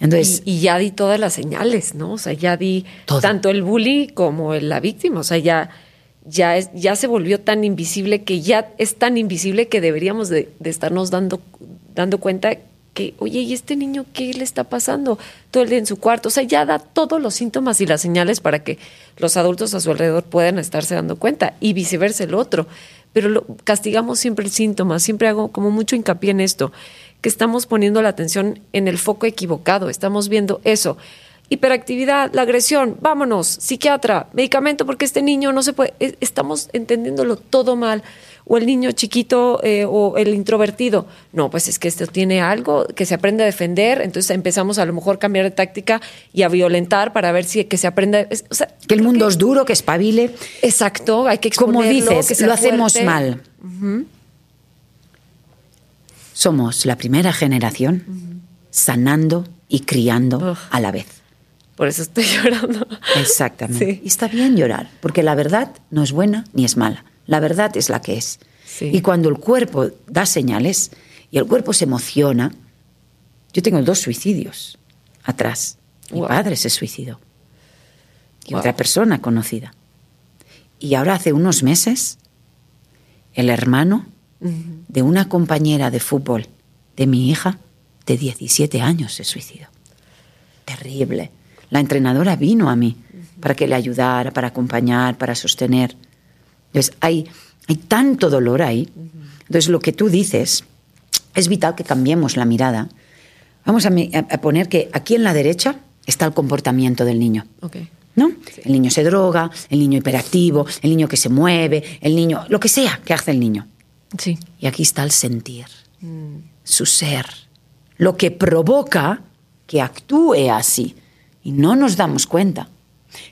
Entonces, y, y ya di todas las señales, ¿no? O sea, ya di Todo. tanto el bully como el- la víctima. O sea, ya, ya, es, ya se volvió tan invisible que ya es tan invisible que deberíamos de, de estarnos dando, dando cuenta que, oye, ¿y este niño qué le está pasando? Todo el día en su cuarto. O sea, ya da todos los síntomas y las señales para que los adultos a su alrededor puedan estarse dando cuenta y viceversa el otro. Pero lo, castigamos siempre el síntoma, siempre hago como mucho hincapié en esto, que estamos poniendo la atención en el foco equivocado, estamos viendo eso. Hiperactividad, la agresión, vámonos, psiquiatra, medicamento porque este niño no se puede, e, estamos entendiéndolo todo mal o el niño chiquito eh, o el introvertido. No, pues es que esto tiene algo que se aprende a defender, entonces empezamos a lo mejor a cambiar de táctica y a violentar para ver si que se. O sea, que el mundo es duro, que espabile. Exacto, hay que Como dices, lo hacemos mal. Somos la primera generación sanando y criando a la vez. Por eso estoy llorando. Exactamente. Y está bien llorar, porque la verdad no es buena ni es mala. La verdad es la que es. Y cuando el cuerpo da señales y el cuerpo se emociona, yo tengo dos suicidios atrás. Mi padre se suicidó. Y otra persona conocida. Y ahora hace unos meses, el hermano de una compañera de fútbol de mi hija de 17 años se suicidó. Terrible. La entrenadora vino a mí para que le ayudara, para acompañar, para sostener. Entonces, hay, hay tanto dolor ahí. Entonces, lo que tú dices, es vital que cambiemos la mirada. Vamos a, poner que aquí en la derecha está el comportamiento del niño. ¿No? El niño se droga, el niño hiperactivo, el niño que se mueve, el niño, lo que sea que hace el niño. Sí. Y aquí está el sentir, mm. su ser, lo que provoca que actúe así. Y no nos damos cuenta.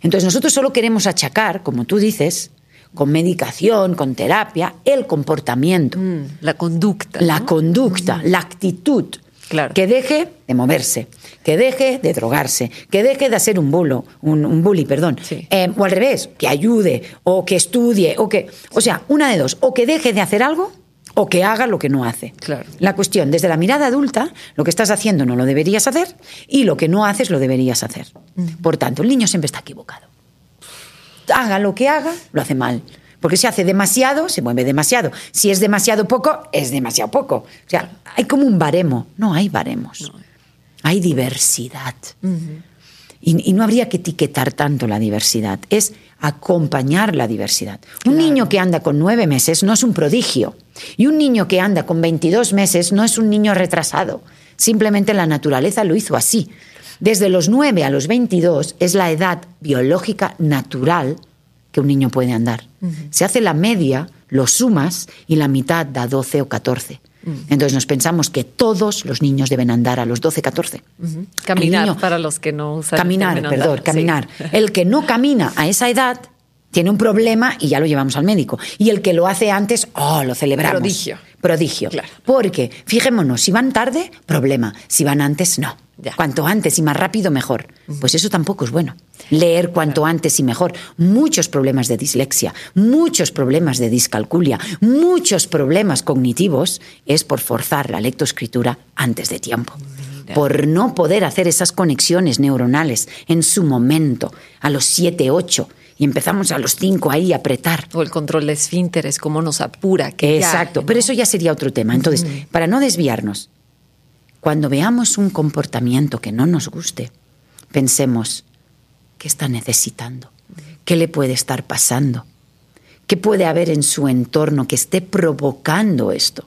Entonces nosotros solo queremos achacar, como tú dices, con medicación, con terapia, el comportamiento. Mm, la conducta. La conducta, la actitud. Claro. Que deje de moverse, que deje de drogarse, que deje de hacer un bulo, un, bully, perdón. Eh, o al revés, que ayude, o que estudie, o que. O sea, una de dos, o que deje de hacer algo, o que haga lo que no hace. Claro. La cuestión, desde la mirada adulta, lo que estás haciendo no lo deberías hacer, y lo que no haces lo deberías hacer. Mm. Por tanto, el niño siempre está equivocado haga lo que haga, lo hace mal. Porque si hace demasiado, se mueve demasiado. Si es demasiado poco, es demasiado poco. O sea, hay como un baremo. No hay baremos. Hay diversidad. y, no habría que etiquetar tanto la diversidad. Es acompañar la diversidad. Un niño que anda con nueve meses no es un prodigio. Y un niño que anda con 22 meses no es un niño retrasado. Simplemente la naturaleza lo hizo así. Desde los 9 a los 22 es la edad biológica natural que un niño puede andar. Se hace la media, lo sumas y la mitad da 12 o 14. Entonces nos pensamos que todos los niños deben andar a los 12, 14. Caminar para los que no usan Caminar, perdón, caminar. El que no camina a esa edad tiene un problema y ya lo llevamos al médico. Y el que lo hace antes, oh, lo celebramos. Prodigio. Prodigio. Porque, fijémonos, si van tarde, problema. Si van antes, no. Cuanto antes y más rápido, mejor. Pues eso tampoco es bueno. Leer cuanto antes y mejor. Muchos problemas de dislexia, muchos problemas de discalculia, muchos problemas cognitivos es por forzar la lectoescritura antes de tiempo. Por no poder hacer esas conexiones neuronales en su momento, a los 7, 8 y empezamos a los cinco ahí a apretar. O el control de esfínteres, cómo nos apura. Que Exacto, pero eso ya sería otro tema. Entonces, para no desviarnos, cuando veamos un comportamiento que no nos guste, pensemos, ¿qué está necesitando? ¿Qué le puede estar pasando? ¿Qué puede haber en su entorno que esté provocando esto?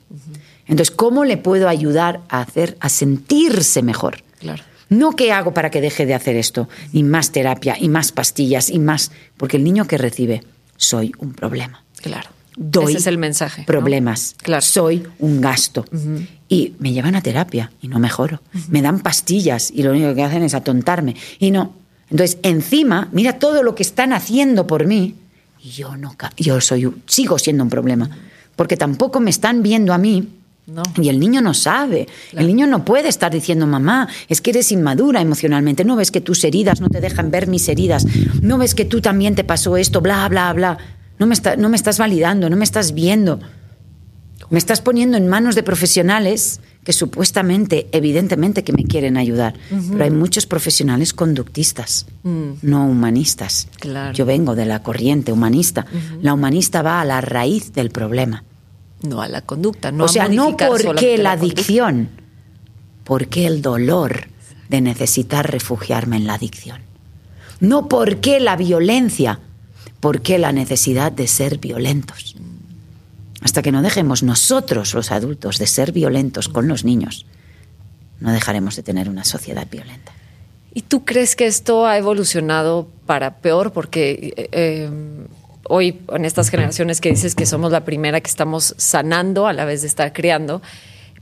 Entonces, ¿cómo le puedo ayudar a hacer a sentirse mejor? Claro. No qué hago para que deje de hacer esto, y más terapia, y más pastillas, y más. Porque el niño que recibe, soy un problema. Claro. Doy Ese es el mensaje. Problemas. Claro. Soy un gasto. Y me llevan a terapia y no mejoro. Me dan pastillas y lo único que hacen es atontarme. Y no. Entonces, encima, mira todo lo que están haciendo por mí. Y yo no. Yo soy, sigo siendo un problema. Porque tampoco me están viendo a mí y el niño no sabe. El niño no puede estar diciendo, mamá, es que eres inmadura emocionalmente. No ves que tus heridas no te dejan ver mis heridas. No ves que tú también te pasó esto, bla, bla, bla. No me, no me estás validando, no me estás viendo. Me estás poniendo en manos de profesionales que supuestamente, evidentemente que me quieren ayudar, pero hay muchos profesionales conductistas, no humanistas. Claro. Yo vengo de la corriente humanista. La humanista va a la raíz del problema. No a la conducta, no o a sea, no porque la conducta. adicción, porque el dolor de necesitar refugiarme en la adicción. No porque la violencia, porque la necesidad de ser violentos. Hasta que no dejemos nosotros, los adultos, de ser violentos con los niños, no dejaremos de tener una sociedad violenta. ¿Y tú crees que esto ha evolucionado para peor? Porque eh, eh, hoy, en estas generaciones que dices que somos la primera que estamos sanando a la vez de estar criando,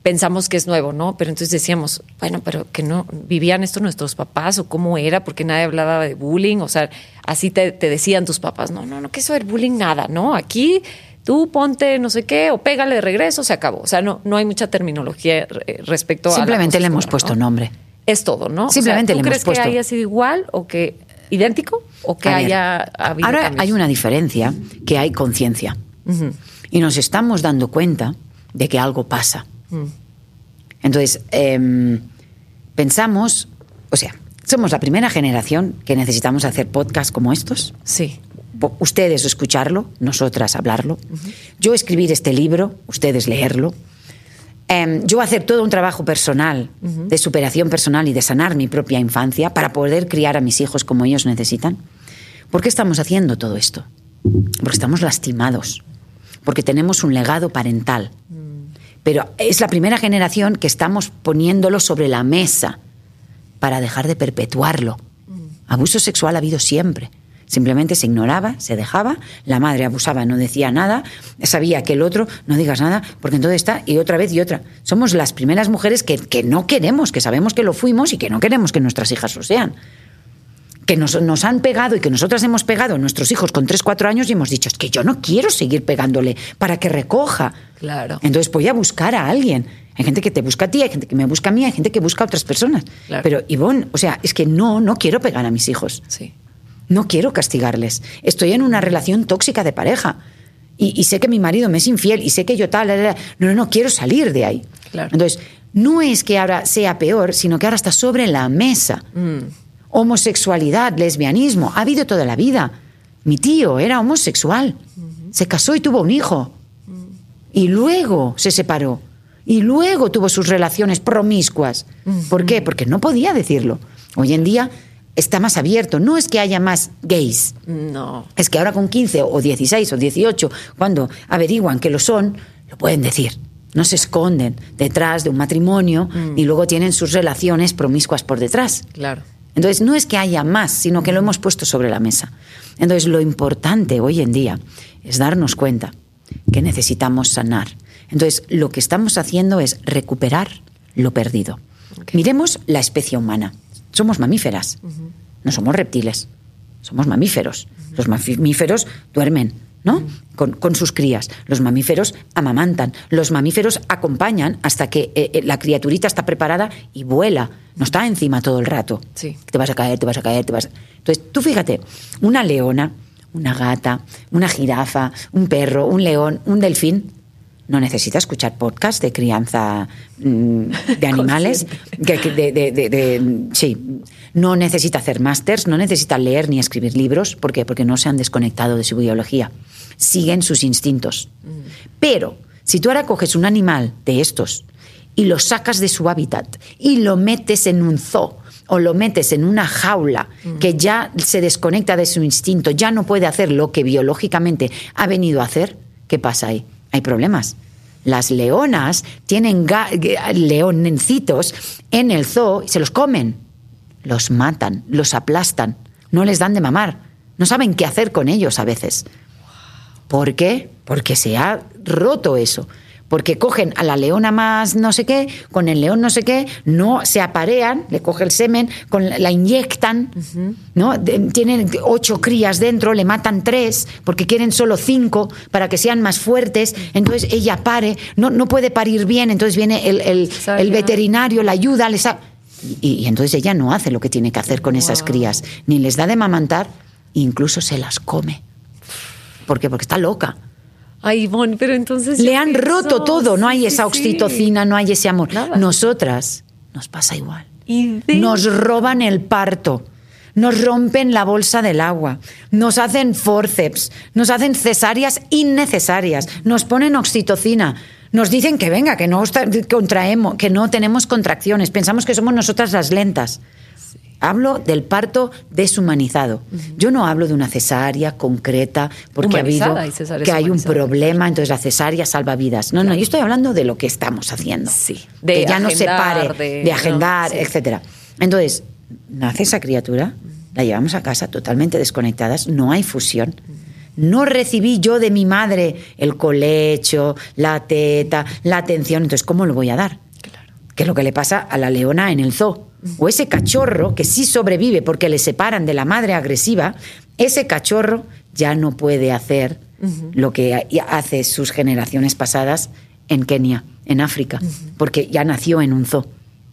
pensamos que es nuevo, ¿no? Pero entonces decíamos, bueno, pero que no vivían esto nuestros papás o cómo era, porque nadie hablaba de bullying, o sea, así te, te decían tus papás, no, no, no, que eso del bullying nada, ¿no? Aquí tú ponte no sé qué o pégale de regreso, se acabó. O sea, no, no hay mucha terminología respecto a... la Simplemente le hemos puesto ¿no? nombre. Es todo, ¿no? O sea, Simplemente ¿tú le hemos crees puesto. que haya sido igual o que idéntico o que A ver, haya habido Ahora cambios? hay una diferencia, que hay conciencia. Y nos estamos dando cuenta de que algo pasa. Entonces, em, pensamos, o sea, somos la primera generación que necesitamos hacer podcasts como estos. Sí. Ustedes escucharlo, nosotras hablarlo. Yo escribir este libro, ustedes leerlo. Em, yo hacer todo un trabajo personal, de superación personal y de sanar mi propia infancia para poder criar a mis hijos como ellos necesitan. ¿Por qué estamos haciendo todo esto? Porque estamos lastimados, porque tenemos un legado parental. Pero es la primera generación que estamos poniéndolo sobre la mesa para dejar de perpetuarlo. Abuso sexual ha habido siempre. Simplemente se ignoraba, se dejaba, la madre abusaba, no decía nada, sabía que el otro, no digas nada, porque entonces está, y otra vez y otra. Somos las primeras mujeres que, que no queremos, que sabemos que lo fuimos y que no queremos que nuestras hijas lo sean. Que nos, nos han pegado y que nosotras hemos pegado a nuestros hijos con 3, 4 años y hemos dicho, es que yo no quiero seguir pegándole para que recoja. Claro. Entonces voy a buscar a alguien. Hay gente que te busca a ti, hay gente que me busca a mí, hay gente que busca a otras personas. Claro. Pero Ivonne, o sea, es que no, no quiero pegar a mis hijos. Sí. No quiero castigarles. Estoy en una relación tóxica de pareja. Y, y sé que mi marido me es infiel y sé que yo tal, la, la, no, no, no quiero salir de ahí. Claro. Entonces, no es que ahora sea peor, sino que ahora está sobre la mesa. Homosexualidad, lesbianismo, ha habido toda la vida. Mi tío era homosexual, se casó y tuvo un hijo. Y luego se separó. Y luego tuvo sus relaciones promiscuas. ¿Por qué? Porque no podía decirlo. Hoy en día está más abierto. No es que haya más gays. No. Es que ahora con 15 o 16 o 18, cuando averiguan que lo son, lo pueden decir. No se esconden detrás de un matrimonio y luego tienen sus relaciones promiscuas por detrás. Claro. Entonces, no es que haya más, sino que lo hemos puesto sobre la mesa. Entonces, lo importante hoy en día es darnos cuenta que necesitamos sanar. Entonces, lo que estamos haciendo es recuperar lo perdido. Miremos la especie humana. Somos mamíferas, no somos reptiles, somos mamíferos. Los mamíferos duermen, ¿no? Con, con sus crías. Los mamíferos amamantan. Los mamíferos acompañan hasta que eh, eh, la criaturita está preparada y vuela. No está encima todo el rato. Sí. Te vas a caer, te vas a caer, te vas a... Entonces, tú fíjate, una leona, una gata, una jirafa, un perro, un león, un delfín, no necesita escuchar podcast de crianza mm, de animales. que- de- de- de- de- sí, no necesita hacer másters, no necesita leer ni escribir libros. ¿Por qué? Porque no se han desconectado de su biología. Siguen sus instintos. Pero si tú ahora coges un animal de estos y lo sacas de su hábitat y lo metes en un zoo o lo metes en una jaula que ya se desconecta de su instinto, ya no puede hacer lo que biológicamente ha venido a hacer, ¿qué pasa ahí? Hay problemas. Las leonas tienen ga- leoncitos en el zoo y se los comen. Los matan, los aplastan, no les dan de mamar, no saben qué hacer con ellos a veces. ¿Por qué? Porque se ha roto eso. Porque cogen a la leona más no sé qué, con el león no sé qué, no se aparean, le coge el semen, con la, la inyectan, ¿no? De- tienen ocho crías dentro, le matan tres, porque quieren solo cinco para que sean más fuertes. Entonces ella pare, no, no puede parir bien, entonces viene el, el- veterinario, la ayuda, les ha- y, y entonces ella no hace lo que tiene que hacer con esas crías, ni les da de mamantar, incluso se las come. ¿Por qué? Porque está loca. Ay, Ivonne, pero entonces. Le han pienso- roto todo, no sí, hay sí, esa sí. oxitocina, no hay ese amor. Nada. Nosotras nos pasa igual. Y de- Nos roban el parto, nos rompen la bolsa del agua, nos hacen forceps, nos hacen cesáreas innecesarias, nos ponen oxitocina. Nos dicen que venga, que no contraemos, que no tenemos contracciones, pensamos que somos nosotras las lentas. Hablo del parto deshumanizado. Yo no hablo de una cesárea concreta porque ha habido que hay un problema, entonces la cesárea salva vidas. No, no, yo estoy hablando de lo que estamos haciendo. Sí, de que ya no se agendar, pare, de- de, agendar, no, sí. etcétera. Entonces, nace esa criatura, la llevamos a casa totalmente desconectadas, no hay fusión. No recibí yo de mi madre el colecho, la teta, la atención, entonces ¿cómo lo voy a dar? Que es lo que le pasa a la leona en el zoo. O ese cachorro que sí sobrevive porque le separan de la madre agresiva, ese cachorro ya no puede hacer lo que hace sus generaciones pasadas en Kenia, en África, porque ya nació en un zoo.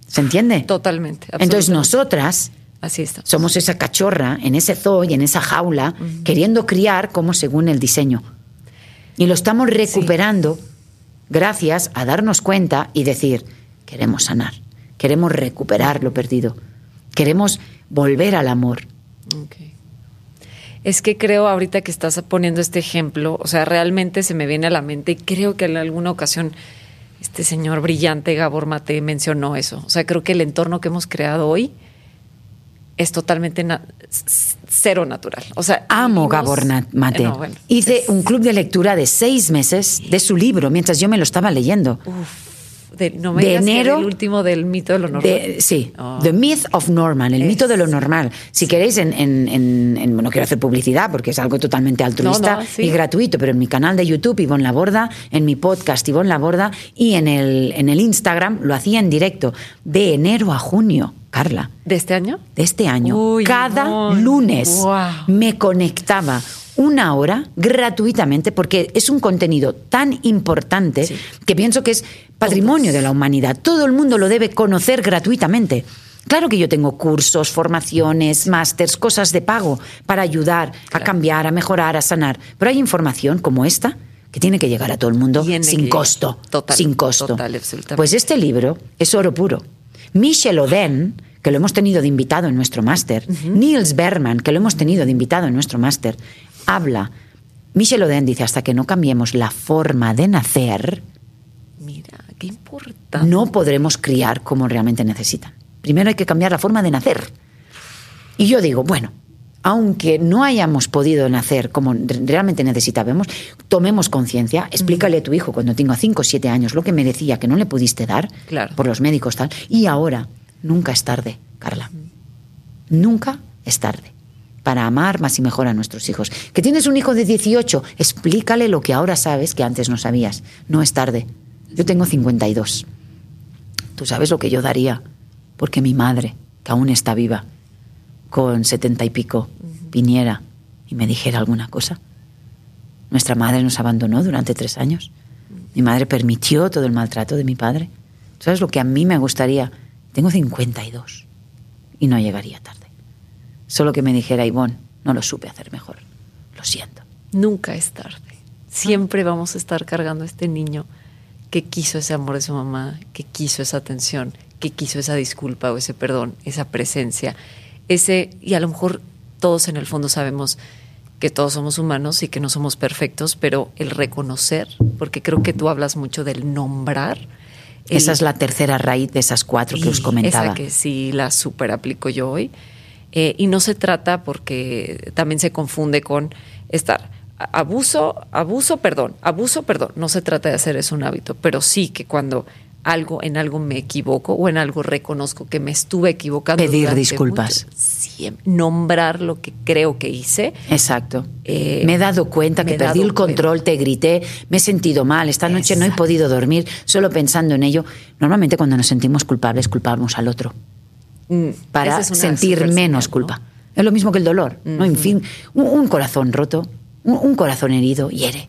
¿Se entiende? Totalmente. Entonces nosotras Así está. somos esa cachorra en ese zoo y en esa jaula, queriendo criar como según el diseño. Y lo estamos recuperando gracias a darnos cuenta y decir, queremos sanar, queremos recuperar lo perdido, queremos volver al amor. Ok. Es que creo ahorita que estás poniendo este ejemplo, o sea, realmente se me viene a la mente y creo que en alguna ocasión este señor brillante Gabor Mate mencionó eso. O sea, creo que el entorno que hemos creado hoy es totalmente na- cero natural. O sea, Amo Gabor Na- Mate. No, bueno, Hice es- un club de lectura de seis meses de su libro mientras yo me lo estaba leyendo. De, no me de digas que enero- del último del mito de lo normal. De- sí, Oh. The Myth of Norman, el mito de lo normal. Si queréis, en, en- en- en- no quiero hacer publicidad porque es algo totalmente altruista No, no, sí. y gratuito, pero en mi canal de YouTube, Ivonne Laborda, en mi podcast, Ivonne Laborda, y en el, en el Instagram, lo hacía en directo, de enero a junio, Carla ¿De este año? de este año, Uy, cada lunes me conectaba una hora gratuitamente porque es un contenido tan importante Sí. que pienso que es patrimonio de la humanidad. Todo el mundo lo debe conocer gratuitamente. Claro que yo tengo cursos, formaciones, másters, cosas de pago para ayudar a cambiar, a mejorar, a sanar. Pero hay información como esta que tiene que llegar a todo el mundo que sin costo. Total, sin costo. total. Pues este libro es oro puro. Michel Oden, que lo hemos tenido de invitado en nuestro máster, Niels Berman, que lo hemos tenido de invitado en nuestro máster, habla. Michel Oden dice, hasta que no cambiemos la forma de nacer, Mira, qué importante. no podremos criar como realmente necesitan. Primero hay que cambiar la forma de nacer. Y yo digo, bueno, aunque no hayamos podido nacer como realmente necesitábamos, tomemos conciencia, explícale a tu hijo cuando tenga 5 o 7 años lo que merecía que no le pudiste dar Claro. por los médicos tal. Y ahora, nunca es tarde, Carla. Nunca es tarde para amar más y mejor a nuestros hijos. Que tienes un hijo de 18, explícale lo que ahora sabes que antes no sabías. No es tarde. Yo tengo 52. Tú sabes lo que yo daría porque mi madre, que aún está viva, con setenta y pico, viniera y me dijera alguna cosa. Nuestra madre nos abandonó durante tres años. Mi madre permitió todo el maltrato de mi padre. ¿Tú ¿Sabes lo que a mí me gustaría? Tengo 52 y no llegaría tarde. Solo que me dijera, Ivonne, no lo supe hacer mejor. Lo siento. Nunca es tarde. Siempre vamos a estar cargando a este niño que quiso ese amor de su mamá, que quiso esa atención, que quiso esa disculpa o ese perdón, esa presencia, ese y a lo mejor todos en el fondo sabemos que todos somos humanos y que no somos perfectos, pero el reconocer, porque creo que tú hablas mucho del nombrar. el- Esa es la tercera raíz de esas cuatro que os comentaba. Esa que sí la super aplico yo hoy. Eh, y no se trata porque también se confunde con estar abuso, abuso, perdón, abuso, perdón. No se trata de hacer eso un hábito, pero sí que cuando algo en algo me equivoco o en algo reconozco que me estuve equivocando. Pedir disculpas. mucho, nombrar lo que creo que hice. Exacto. Eh, me he dado cuenta que perdí el control, te grité, me he sentido mal, esta noche no he podido dormir solo pensando en ello. Normalmente cuando nos sentimos culpables culpamos al otro para es una sentir menos culpa. Es lo mismo que el dolor, ¿no? En fin, un, un corazón roto, un, un corazón herido hiere.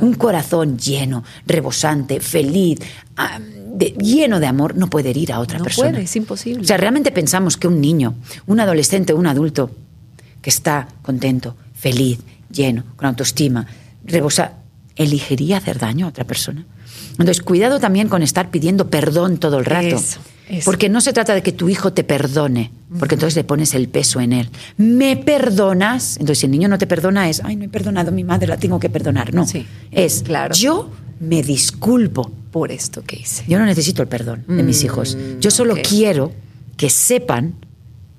Un corazón lleno, rebosante, feliz, ah, de- lleno de amor, no puede herir a otra No persona. puede, es imposible. O sea, realmente pensamos que un niño, un adolescente, un adulto que está contento, feliz, lleno, con autoestima, rebosa, elegiría hacer daño a otra persona. Entonces, cuidado también con estar pidiendo perdón todo el rato. Eso, eso. Porque no se trata de que tu hijo te perdone, porque entonces le pones el peso en él. ¿Me perdonas? Entonces, si el niño no te perdona, es, ay, no he perdonado a mi madre, la tengo que perdonar. No. Sí, es, claro. yo me disculpo. Por esto que hice. Yo no necesito el perdón de mis Mm, hijos. Yo solo quiero que sepan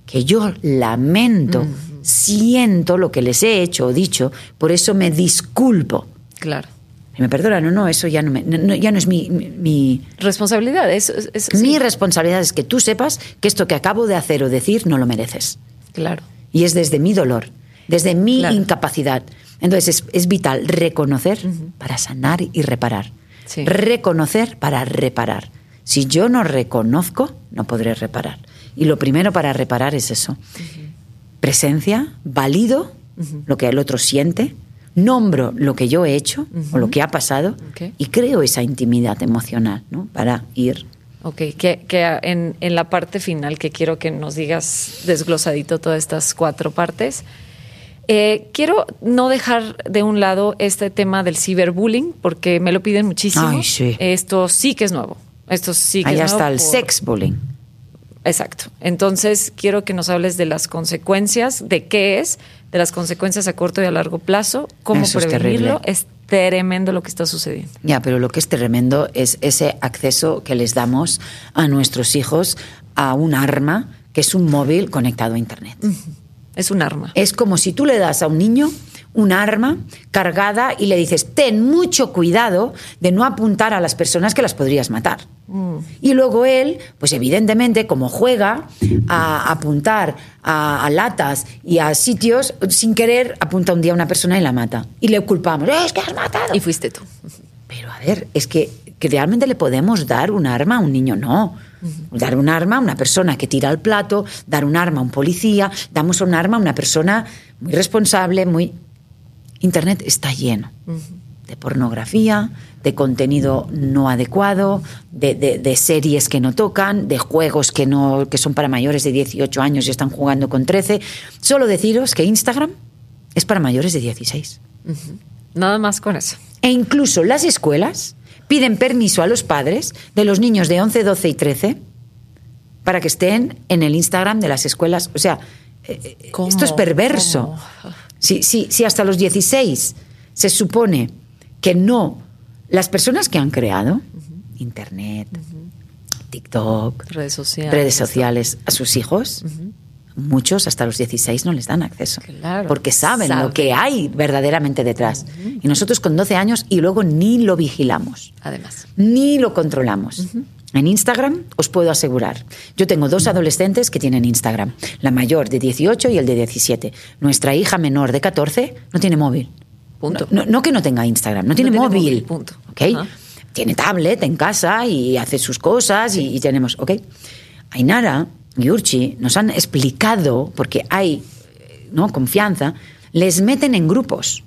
que yo lamento, siento lo que les he hecho o dicho, por eso me disculpo. Claro. Si me perdonan o no, eso ya no, me- no- no- ya no es mi, mi- mi, Responsabilidad. Es- sí. mi responsabilidad, es que tú sepas que esto que acabo de hacer o decir no lo mereces. Claro. Y es desde mi dolor, desde mi Claro. incapacidad. Entonces es, es vital reconocer para sanar y reparar. Sí. Reconocer para reparar. Si yo no reconozco, no podré reparar. Y lo primero para reparar es eso. Presencia, valido lo que el otro siente, nombro lo que yo he hecho o lo que ha pasado Ok. y creo esa intimidad emocional ¿no? para ir. Ok, que, que en, en la parte final que quiero que nos digas desglosadito todas estas cuatro partes, eh, quiero no dejar de un lado este tema del ciberbullying porque me lo piden muchísimo. Ay, sí. Esto sí que es nuevo. Esto sí que Ahí es está nuevo el por- sex bullying. Exacto. Entonces, quiero que nos hables de las consecuencias, de qué es, de las consecuencias a corto y a largo plazo, cómo Eso es prevenirlo. Es tremendo lo que está sucediendo. Ya, pero lo que es tremendo es ese acceso que les damos a nuestros hijos a un arma que es un móvil conectado a Internet. Es un arma. Es como si tú le das a un niño un arma cargada y le dices, ten mucho cuidado de no apuntar a las personas que las podrías matar. Y luego él, pues evidentemente, como juega a apuntar a, a latas y a sitios, sin querer apunta un día a una persona y la mata. Y le culpamos, es que has matado. Y fuiste tú. Pero a ver, es que, que realmente le podemos dar un arma a un niño, no. Dar un arma a una persona que tira el plato, dar un arma a un policía, damos un arma a una persona muy responsable, muy... Internet está lleno de pornografía, de contenido no adecuado, de, de- de series que no tocan, de juegos que, no, que son para mayores de 18 años y están jugando con 13. Solo deciros que Instagram es para mayores de 16. Nada más con eso. E incluso las escuelas piden permiso a los padres de los niños de 11, 12 y 13 para que estén en el Instagram de las escuelas. O sea, eh, eh, ¿Cómo? esto es perverso. ¿Cómo? Si, si, si hasta los 16 se supone que no, las personas que han creado Internet, TikTok, Redes sociales. redes sociales a sus hijos, muchos hasta los 16 no les dan acceso. Claro. Porque saben, Saben. lo que hay verdaderamente detrás. Y nosotros con 12 años y luego ni lo vigilamos, Además. ni lo controlamos. En Instagram os puedo asegurar. Yo tengo dos adolescentes que tienen Instagram, la mayor de 18 y el de 17. Nuestra hija menor de 14 no tiene móvil. Punto. No, no que no tenga Instagram, no tiene, móvil. móvil, punto. ¿ok? Ajá. Tiene tablet en casa y hace sus cosas y, y tenemos, ¿ok? Ainara y Urchi nos han explicado, porque hay ¿no? confianza, les meten en grupos.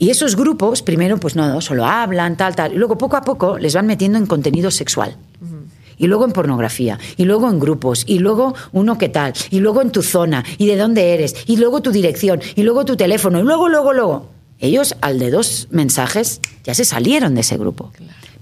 Y esos grupos, primero, pues no, no, solo hablan, tal, tal. Y luego, poco a poco, les van metiendo en contenido sexual. Y luego en pornografía, y luego en grupos, y luego uno qué tal, y luego en tu zona, y de dónde eres, y luego tu dirección, y luego tu teléfono, y luego, luego, luego. Ellos, al de dos mensajes, ya se salieron de ese grupo.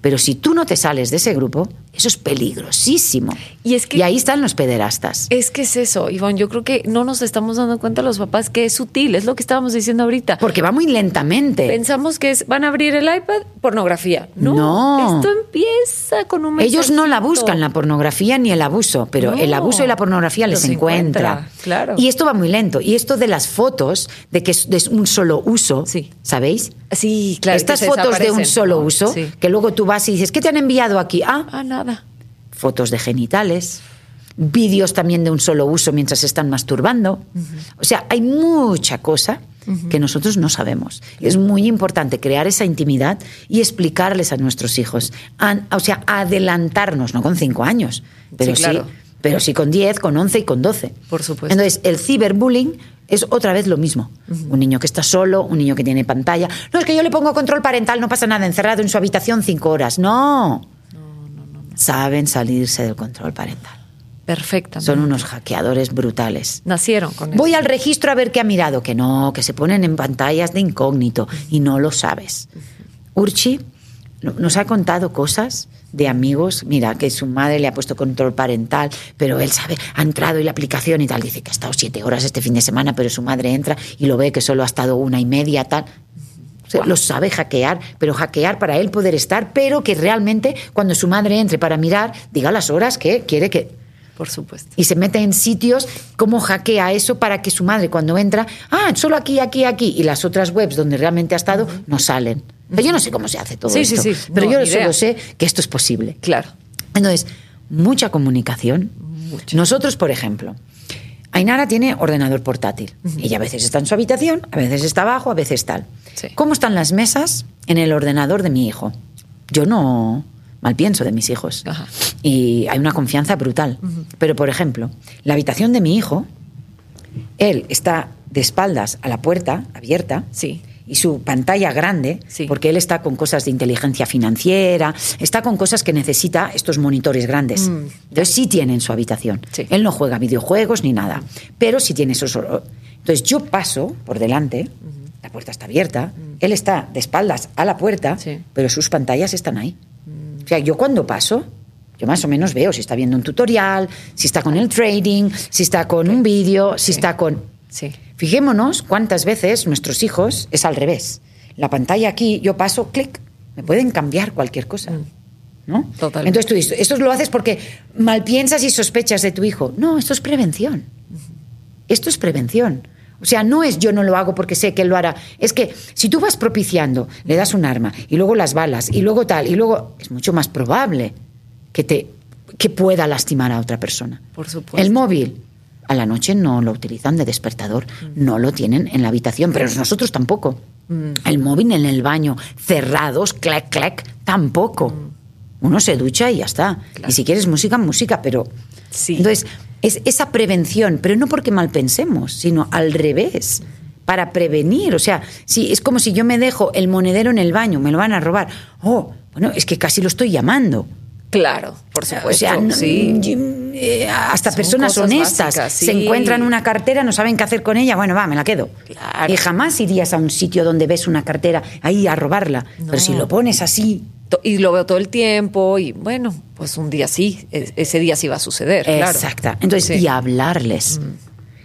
Pero si tú no te sales de ese grupo, eso es peligrosísimo. Y es que- y ahí están los pederastas. Es que es eso, Ivonne. Yo creo que no nos estamos dando cuenta los papás que es sutil. Es lo que estábamos diciendo ahorita. Porque va muy lentamente. Pensamos que es, van a abrir el iPad, pornografía. No, No. esto empieza con un Ellos no la buscan, la pornografía ni el abuso, pero No, el abuso y la pornografía les encuentra. encuentra, claro. Y esto va muy lento. Y esto de las fotos, de que es de un solo uso, Sí. ¿sabéis? Sí, claro. Estas fotos de un solo uso, Sí. que luego tú vas y dices, ¿qué te han enviado aquí? Ah, Ah, nada. fotos de genitales, vídeos también de un solo uso mientras se están masturbando. O sea, hay mucha cosa que nosotros no sabemos. Es muy importante crear esa intimidad y explicarles a nuestros hijos. An- o sea, adelantarnos, no con cinco años, pero Sí, claro. sí, pero sí con 10, con 11 y con 12. Por supuesto. Entonces, el ciberbullying es otra vez lo mismo. Un niño que está solo, un niño que tiene pantalla. No, es que yo le pongo control parental, no pasa nada, encerrado en su habitación cinco horas. No. Saben salirse del control parental. Perfectamente. Son unos hackeadores brutales. Nacieron con Voy eso. al registro a ver qué ha mirado. Que no, que se ponen en pantallas de incógnito y no lo sabes. Urchi no- nos ha contado cosas de amigos. Mira, que su madre le ha puesto control parental, pero él sabe, ha entrado y la aplicación y tal. Dice que ha estado siete horas este fin de semana, pero su madre entra y lo ve que solo ha estado una y media, tal. O sea, Lo sabe hackear, pero hackear para él poder estar, pero que realmente cuando su madre entre para mirar, diga las horas que quiere que Por supuesto. y se mete en sitios, cómo hackea eso para que su madre cuando entra, ah, solo aquí, aquí, aquí, y las otras webs donde realmente ha estado no salen. Pero yo no sé cómo se hace todo Sí, sí, esto, sí. pero No, yo solo sé que esto es posible. Claro. Entonces, mucha comunicación. Nosotros, por ejemplo, Ainara tiene ordenador portátil. Ella a veces está en su habitación, a veces está abajo, a veces tal. Sí. ¿Cómo están las mesas en el ordenador de mi hijo? Yo no mal pienso de mis hijos. Ajá. Y hay una confianza brutal. Pero, por ejemplo, la habitación de mi hijo, él está de espaldas a la puerta abierta Sí. Y su pantalla grande, Sí. porque él está con cosas de inteligencia financiera, está con cosas que necesita estos monitores grandes. Entonces sí tiene en su habitación. Sí. Él no juega videojuegos ni nada, pero sí tiene esos... Entonces yo paso por delante, la puerta está abierta, él está de espaldas a la puerta, Sí. pero sus pantallas están ahí. O sea, yo cuando paso... Yo más o menos veo si está viendo un tutorial, si está con el trading, si está con un vídeo, si está con... Sí. Fijémonos cuántas veces nuestros hijos es al revés. La pantalla aquí, yo paso, clic, me pueden cambiar cualquier cosa. ¿No? Mm. Totalmente. Entonces tú dices, esto lo haces porque mal piensas y sospechas de tu hijo. No, esto es prevención. Esto es prevención. O sea, no es yo no lo hago porque sé que él lo hará. Es que si tú vas propiciando, le das un arma y luego las balas y luego tal y luego es mucho más probable que te que pueda lastimar a otra persona. Por supuesto. El móvil a la noche no lo utilizan de despertador, no lo tienen en la habitación, pero nosotros tampoco. El móvil en el baño, cerrados, clac, clac, tampoco. Uno se ducha y ya está. Y si quieres música, música, pero... Sí. Entonces, es esa prevención, pero no porque mal pensemos, sino al revés, para prevenir. O sea, si, es como si yo me dejo el monedero en el baño, me lo van a robar. Oh, bueno, es que casi lo estoy llamando. Claro, por supuesto. O sea, no- sí. eh, hasta Son personas honestas básicas, se encuentran una cartera, no saben qué hacer con ella, bueno, va, me la quedo. Claro. Y jamás irías a un sitio donde ves una cartera ahí a robarla. Pero si lo pones así, Y lo veo todo el tiempo y bueno, pues un día sí, e- ese día sí va a suceder. claro. Exacta. Entonces, Sí. y hablarles.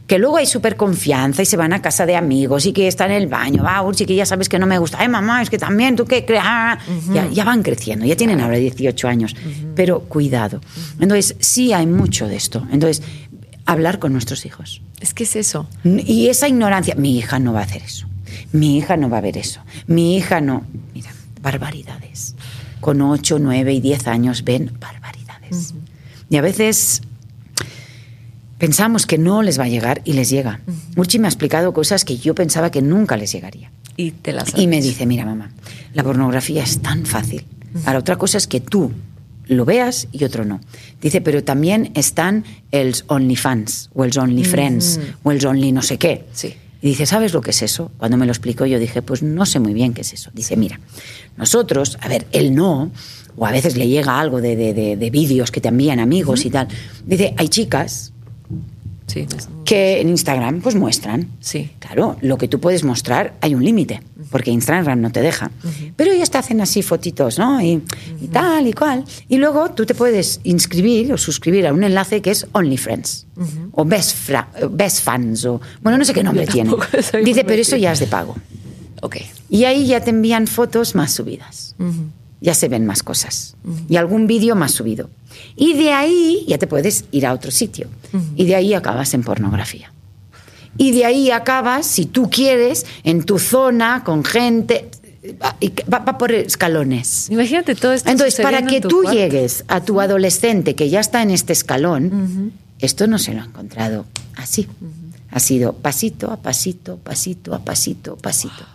Que luego hay súper confianza y se van a casa de amigos y que están en el baño. Va, Urchi, que ya sabes que no me gusta. Ay, mamá, es que también, ¿tú qué crees? Ah, ya, ya van creciendo, ya tienen ahora 18 años. Pero cuidado. Entonces, sí hay mucho de esto. Entonces, hablar con nuestros hijos. Es que es eso. Y esa ignorancia, mi hija no va a hacer eso. Mi hija no va a ver eso. Mi hija no. Mira, barbaridades. Con 8, 9 y 10 años ven barbaridades. Y a veces pensamos que no les va a llegar y les llega. Urchi me ha explicado cosas que yo pensaba que nunca les llegaría. Y te las Y me dice, mira mamá, la pornografía es tan fácil. Ahora, otra cosa es que tú lo veas y otro no. Dice, pero también están els OnlyFans, o els OnlyFriends, o els Only no sé qué. Sí. Y dice, ¿sabes lo que es eso? Cuando me lo explicó yo dije, pues no sé muy bien qué es eso. Dice, mira, nosotros, a ver, él no, o a veces le llega algo de, de- de- de vídeos que te envían amigos y tal. Dice, hay chicas Sí, que en Instagram pues muestran. Sí. Claro, lo que tú puedes mostrar hay un límite, porque Instagram no te deja. Pero ellas te hacen así fotitos, ¿no? Y, y tal y cual. Y luego tú te puedes inscribir o suscribir a un enlace que es OnlyFriends o Best, Fra- Best Fans o bueno, no sé qué nombre tiene. Dice, pero eso ya es de pago. Ok. Y ahí ya te envían fotos más subidas. Ya se ven más cosas. Y algún vídeo más subido. Y de ahí ya te puedes ir a otro sitio. Y de ahí acabas en pornografía. Y de ahí acabas, si tú quieres, en tu zona, con gente. Va, va- por escalones. Imagínate todo esto. Entonces, para que en tú cuarto. llegues a tu adolescente que ya está en este escalón, esto no se lo ha encontrado así. Ha sido pasito a pasito, pasito a pasito, pasito.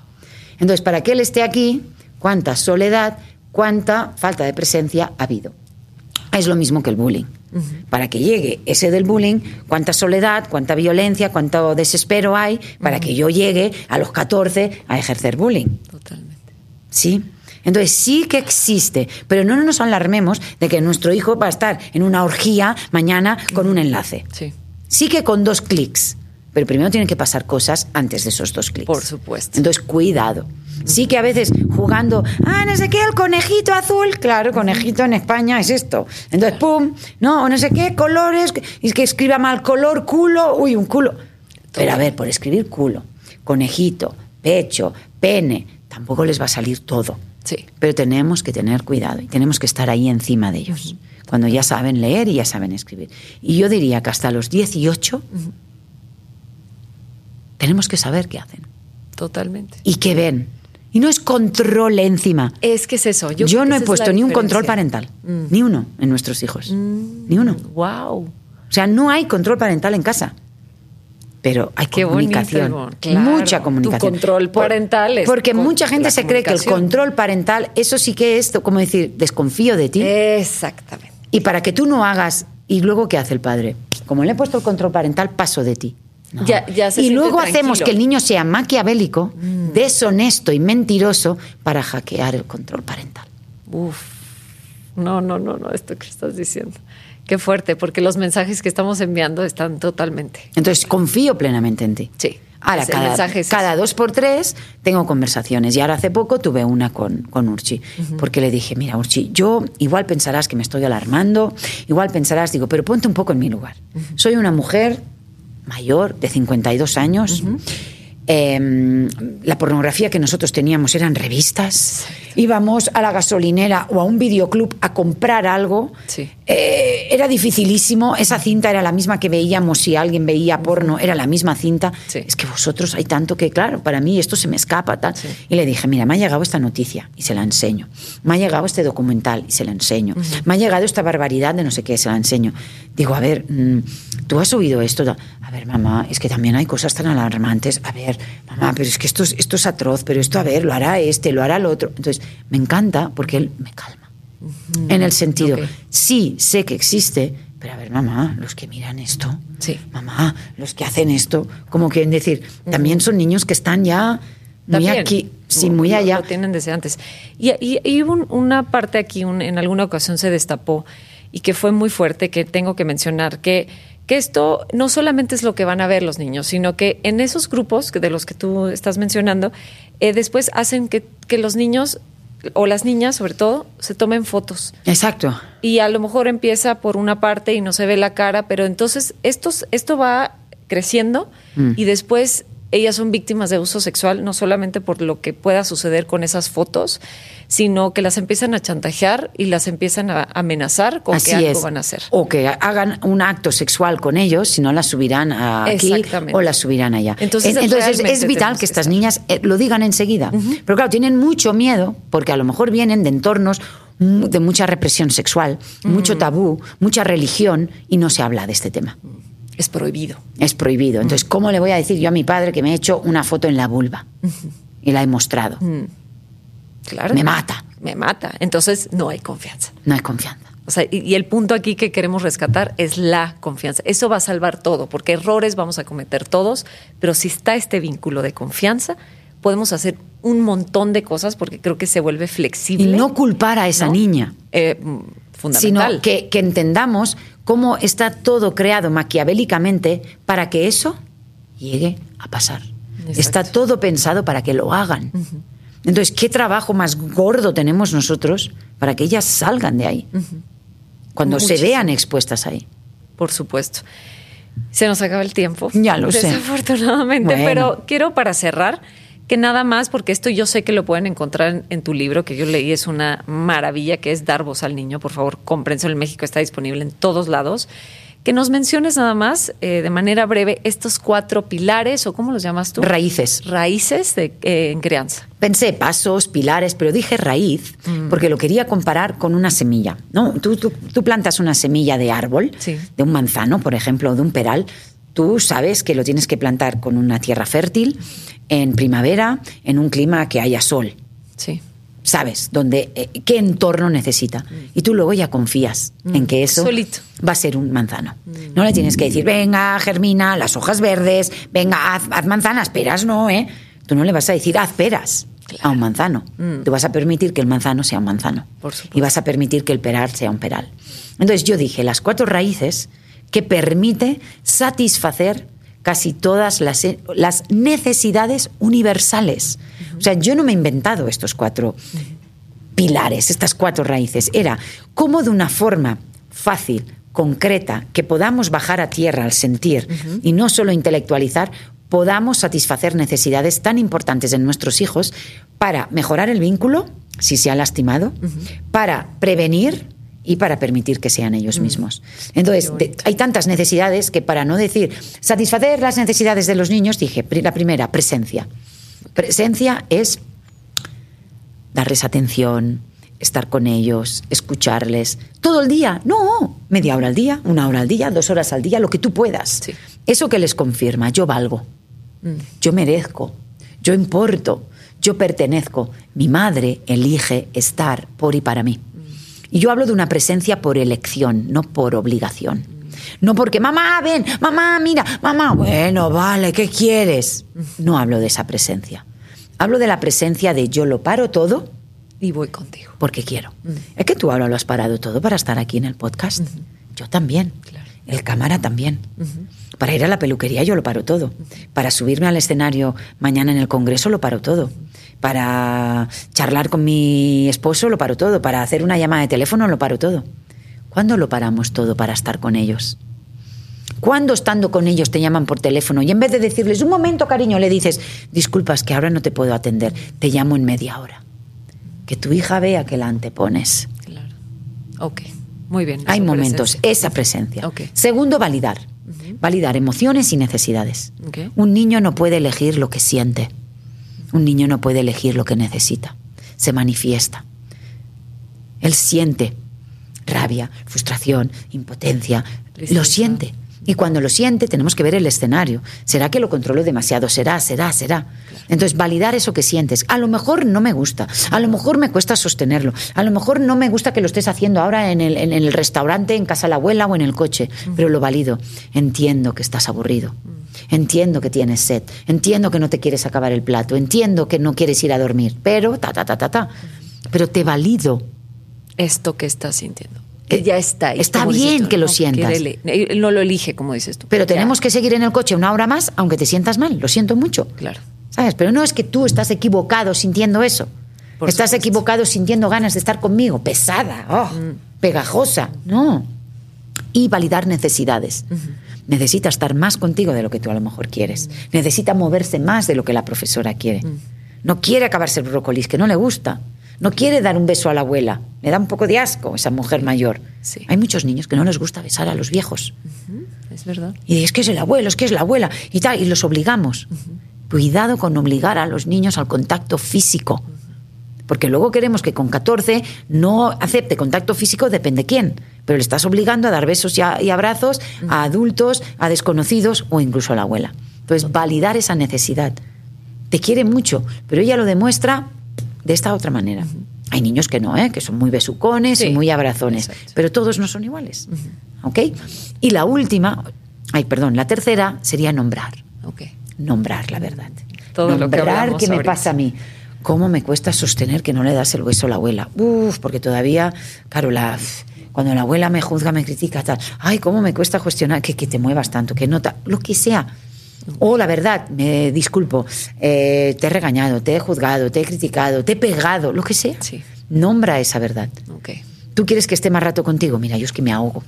Entonces, para que él esté aquí, cuánta soledad, cuánta falta de presencia ha habido. Es lo mismo que el bullying. Para que llegue ese del bullying, cuánta soledad, cuánta violencia, cuánto desespero hay para que yo llegue a los 14 a ejercer bullying. Totalmente. ¿Sí? Entonces sí que existe, pero no nos alarmemos de que nuestro hijo va a estar en una orgía mañana con un enlace. Sí. Sí que con dos clics, pero primero tienen que pasar cosas antes de esos dos clics. Por supuesto. Entonces, cuidado. Sí que a veces jugando, ah, no sé qué, el conejito azul, claro, conejito en España es esto. Entonces, pum, no, o no sé qué, colores, y que escriba mal color, culo, uy, un culo. Pero a ver, por escribir culo, conejito, pecho, pene, tampoco les va a salir todo. Sí. Pero tenemos que tener cuidado y tenemos que estar ahí encima de ellos, cuando ya saben leer y ya saben escribir. Y yo diría que hasta los 18 tenemos que saber qué hacen Totalmente. y qué ven. Y no es control encima. Es que es eso. Yo, Yo, no he puesto ni un control parental, ni uno en nuestros hijos, ni uno. Wow. O sea, no hay control parental en casa. Pero hay Qué bonito, comunicación, Ivonne. Claro, mucha tu comunicación. control Por- parental es Porque con mucha gente se cree que el control parental, eso sí que es, como decir, desconfío de ti. Exactamente. Y para que tú no hagas, y luego ¿qué hace el padre? Como le he puesto el control parental, paso de ti. No. Ya- ya se y luego hacemos que el niño sea maquiavélico, deshonesto y mentiroso para hackear el control parental. Uf. No, no, no, no, esto que estás diciendo. Qué fuerte, porque los mensajes que estamos enviando están totalmente. Entonces confío plenamente en ti. Sí. Ahora, cada, dos por tres tengo conversaciones. Y ahora hace poco tuve una con, con Urchi. Porque le dije, mira, Urchi, yo igual pensarás que me estoy alarmando, igual pensarás, digo, pero ponte un poco en mi lugar. Soy una mujer mayor, de 52 años. Eh, la pornografía que nosotros teníamos eran revistas. Íbamos a la gasolinera o a un videoclub a comprar algo. Sí. Eh, era dificilísimo. Esa cinta era la misma que veíamos si alguien veía porno, era la misma cinta. Sí. Es que vosotros hay tanto que, claro, para mí esto se me escapa. Tal. Y le dije, mira, me ha llegado esta noticia y se la enseño. Me ha llegado este documental y se la enseño. Me ha llegado esta barbaridad de no sé qué, se la enseño. Digo, a ver, mm, ¿tú has oído esto? A ver, mamá, es que también hay cosas tan alarmantes. A ver, mamá, pero es que esto es, esto es atroz, pero esto, a ver, lo hará este, lo hará el otro. Entonces, me encanta porque él me calma. En el sentido, Ok. sí, sé que existe, pero a ver, mamá, los que miran esto, Sí. mamá, los que hacen esto, como quieren decir, también son niños que están ya muy También. aquí, sí, Lo- muy lo- allá. Lo tienen desde antes. Y, y- y un- una parte aquí, un- en alguna ocasión se destapó y que fue muy fuerte, que tengo que mencionar, que, que esto no solamente es lo que van a ver los niños, sino que en esos grupos que- de los que tú estás mencionando, eh, después hacen que, que los niños, o las niñas sobre todo, se tomen fotos. Exacto. Y a lo mejor empieza por una parte y no se ve la cara, pero entonces estos, esto va creciendo Mm. y después ellas son víctimas de abuso sexual, no solamente por lo que pueda suceder con esas fotos, sino que las empiezan a chantajear y las empiezan a amenazar con Así que algo es. van a hacer. O que hagan un acto sexual con ellos, si no las subirán a aquí o las subirán allá. Entonces, Es- Entonces vital que estas niñas eh, lo digan enseguida. Pero claro, tienen mucho miedo porque a lo mejor vienen de entornos mm, de mucha represión sexual, mucho tabú, mucha religión y no se habla de este tema. Es prohibido. Es prohibido. Entonces, ¿cómo le voy a decir yo a mi padre que me he hecho una foto en la vulva? Y la he mostrado. Claro. Me mata. Me mata. Entonces no hay confianza. No hay confianza. O sea, y, y el punto aquí que queremos rescatar es la confianza. Eso va a salvar todo, porque errores vamos a cometer todos, pero si está este vínculo de confianza, podemos hacer un montón de cosas porque creo que se vuelve Y flexible. no culpar a esa ¿no? niña. Eh, mm, fundamental. sino que, que entendamos cómo está todo creado maquiavélicamente para que eso llegue a pasar. Exacto. Está todo pensado para que lo hagan. Entonces, ¿qué trabajo más gordo tenemos nosotros para que ellas salgan de ahí? Cuando se vean expuestas ahí. Por supuesto. Se nos acaba el tiempo. Ya lo sé. Desafortunadamente. Bueno. Pero quiero para cerrar que nada más, porque esto yo sé que lo pueden encontrar en, en tu libro, que yo leí, es una maravilla, que es Dar voz al niño. Por favor, cómprense en México, está disponible en todos lados. Que nos menciones nada más, eh, de manera breve, estos cuatro pilares, o cómo los llamas tú? Raíces. Raíces de, eh, en crianza. Pensé pasos, pilares, pero dije raíz Mm. porque lo quería comparar con una semilla. ¿no? Tú, tú- tú plantas una semilla de árbol, Sí. de un manzano, por ejemplo, o de un peral. Tú sabes que lo tienes que plantar con una tierra fértil, en primavera, en un clima que haya sol. Sí. Sabes dónde, eh, qué entorno necesita. Y tú luego ya confías en que eso Mm. Solito. va a ser un manzano. No le tienes que decir, venga, germina, las hojas verdes, venga, haz, haz manzanas, peras no, ¿eh? Tú no le vas a decir, haz peras. a un manzano. Tú vas a permitir que el manzano sea un manzano. Mm. Por. Y vas a permitir que el peral sea un peral. Entonces yo dije, las cuatro raíces que permite satisfacer casi todas las, las necesidades universales. O sea, yo no me he inventado estos cuatro pilares, estas cuatro raíces. Era cómo de una forma fácil, concreta, que podamos bajar a tierra al sentir y no solo intelectualizar, podamos satisfacer necesidades tan importantes en nuestros hijos para mejorar el vínculo, si se ha lastimado, para prevenir y para permitir que sean ellos mismos. Entonces, de- hay tantas necesidades que para no decir satisfacer las necesidades de los niños, dije, la primera, presencia. Presencia es darles atención, estar con ellos, escucharles. Todo el día, no, media hora al día, una hora al día, dos horas al día, lo que tú puedas. Sí. Eso que les confirma, yo valgo, yo merezco, yo importo, yo pertenezco. Mi madre elige estar por y para mí. Y yo hablo de una presencia por elección, no por obligación. No porque, mamá, ven, mamá, mira, mamá, bueno, vale, ¿qué quieres? No hablo de esa presencia. Hablo de la presencia de yo lo paro todo Y voy contigo. porque quiero. Es que tú ahora lo has parado todo para estar aquí en el podcast. Yo también. Claro. El cámara también. Para ir a la peluquería yo lo paro todo. Para subirme al escenario mañana en el Congreso lo paro todo. Para charlar con mi esposo lo paro todo. Para hacer una llamada de teléfono lo paro todo. ¿Cuándo lo paramos todo para estar con ellos? ¿Cuándo estando con ellos te llaman por teléfono y en vez de decirles un momento, cariño, le dices, disculpas que ahora no te puedo atender, te llamo en media hora? Que tu hija vea que la antepones. Claro. Ok. Muy bien. Hay momentos, presencia. esa presencia. Ok. Segundo, validar. Validar emociones y necesidades. Ok. Un niño no puede elegir lo que siente. Un niño no puede elegir lo que necesita. Se manifiesta. Él siente rabia, frustración, impotencia. Lo siente. Y cuando lo siente, tenemos que ver el escenario. ¿Será que lo controlo demasiado? ¿Será? ¿Será? ¿Será? Entonces, validar eso que sientes. A lo mejor no me gusta. A lo mejor me cuesta sostenerlo. A lo mejor no me gusta que lo estés haciendo ahora en el, en el restaurante, en casa de la abuela o en el coche. Pero lo valido. Entiendo que estás aburrido. Entiendo que tienes sed. Entiendo que no te quieres acabar el plato. Entiendo que no quieres ir a dormir. Pero, ta, ta, ta, ta, ta. Pero te valido. Esto que estás sintiendo. Que ya está ahí. Está bien tú, que lo no sientas. quiere ele- Él no lo elige, como dices tú. Pero Ya. tenemos que seguir en el coche una hora más, aunque te sientas mal. Lo siento mucho. Claro. ¿Sabes? Pero no es que tú estás equivocado sintiendo eso. Por estás supuesto. equivocado sintiendo ganas de estar conmigo. Pesada, oh, pegajosa. No. Y validar necesidades. Necesita estar más contigo de lo que tú a lo mejor quieres. Necesita moverse más de lo que la profesora quiere. No quiere acabarse el brócolis, que no le gusta. No quiere dar un beso a la abuela. Le da un poco de asco esa mujer mayor. Sí. Hay muchos niños que no les gusta besar a los viejos. Es verdad. Y es que es el abuelo, es que es la abuela y tal, y los obligamos. Cuidado con obligar a los niños al contacto físico. Porque luego queremos que con 14 no acepte contacto físico, depende quién. Pero le estás obligando a dar besos y, a- y abrazos a adultos, a desconocidos o incluso a la abuela. Entonces, validar esa necesidad. Te quiere mucho, pero ella lo demuestra de esta otra manera. Hay niños que no, ¿eh? que son muy besucones y muy abrazones, exacto. pero todos no son iguales. ¿Ok? Y la última, ay, perdón, la tercera sería nombrar. Ok. Nombrar la verdad. Todo lo que nombrar qué me ahorita. pasa a mí. ¿Cómo me cuesta sostener que no le das el beso a la abuela? Uf, porque todavía, claro, la, cuando la abuela me juzga, me critica, tal. Ay, ¿cómo me cuesta cuestionar que, que te muevas tanto? Que nota, lo que sea. O la verdad, me disculpo, eh, te he regañado, te he juzgado, te he criticado, te he pegado, lo que sea. Sí. Nombra esa verdad. Ok. ¿Tú quieres que esté más rato contigo? Mira, yo es que me ahogo.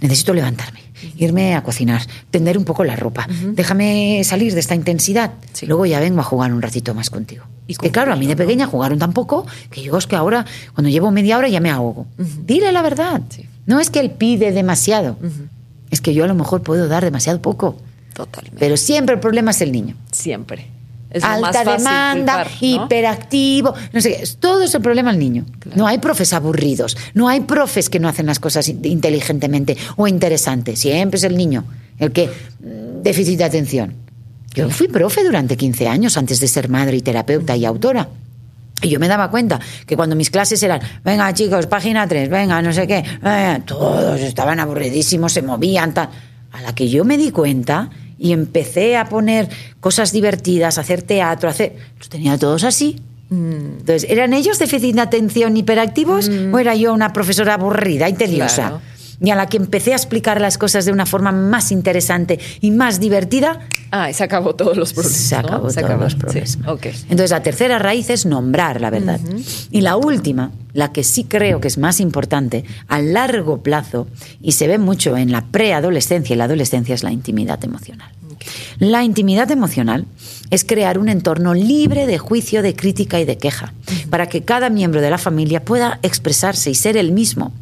Necesito levantarme, irme a cocinar, tender un poco la ropa. Déjame salir de esta intensidad. Sí. Luego ya vengo a jugar un ratito más contigo. Y que claro, a mí de pequeña jugaron tan poco que yo es que ahora, cuando llevo media hora, ya me ahogo. Dile la verdad. Sí. No es que él pide demasiado. Es que yo a lo mejor puedo dar demasiado poco. Totalmente. Pero siempre el problema es el niño. Siempre. Es Alta más fácil demanda, culpar, ¿no? hiperactivo, no sé qué. Todo es el problema al niño. No hay profes aburridos, no hay profes que no hacen las cosas in- inteligentemente o interesantes. Siempre es el niño el que mm, déficit de atención. Yo fui profe durante 15 años antes de ser madre y terapeuta y autora. Y yo me daba cuenta que cuando mis clases eran, venga chicos, página 3, venga, no sé qué, eh, todos estaban aburridísimos, se movían, tal. A la que yo me di cuenta y empecé a poner cosas divertidas, a hacer teatro, a hacer. Los tenía todos así. Entonces, ¿eran ellos déficit de atención hiperactivos o era yo una profesora aburrida y tediosa? Claro. Y a la que empecé a explicar las cosas de una forma más interesante y más divertida, Ah, y se acabó todos los problemas. se ¿no? acabó Se todos acabó. los Sí, problemas. ok. Entonces, la tercera raíz es nombrar la verdad. Y la última, la que sí creo que es más importante, a largo plazo, y se ve mucho en la preadolescencia y la adolescencia, es la intimidad emocional. La intimidad emocional es crear un entorno libre de juicio, de crítica y de queja, para que cada miembro de la familia pueda expresarse y ser el mismo.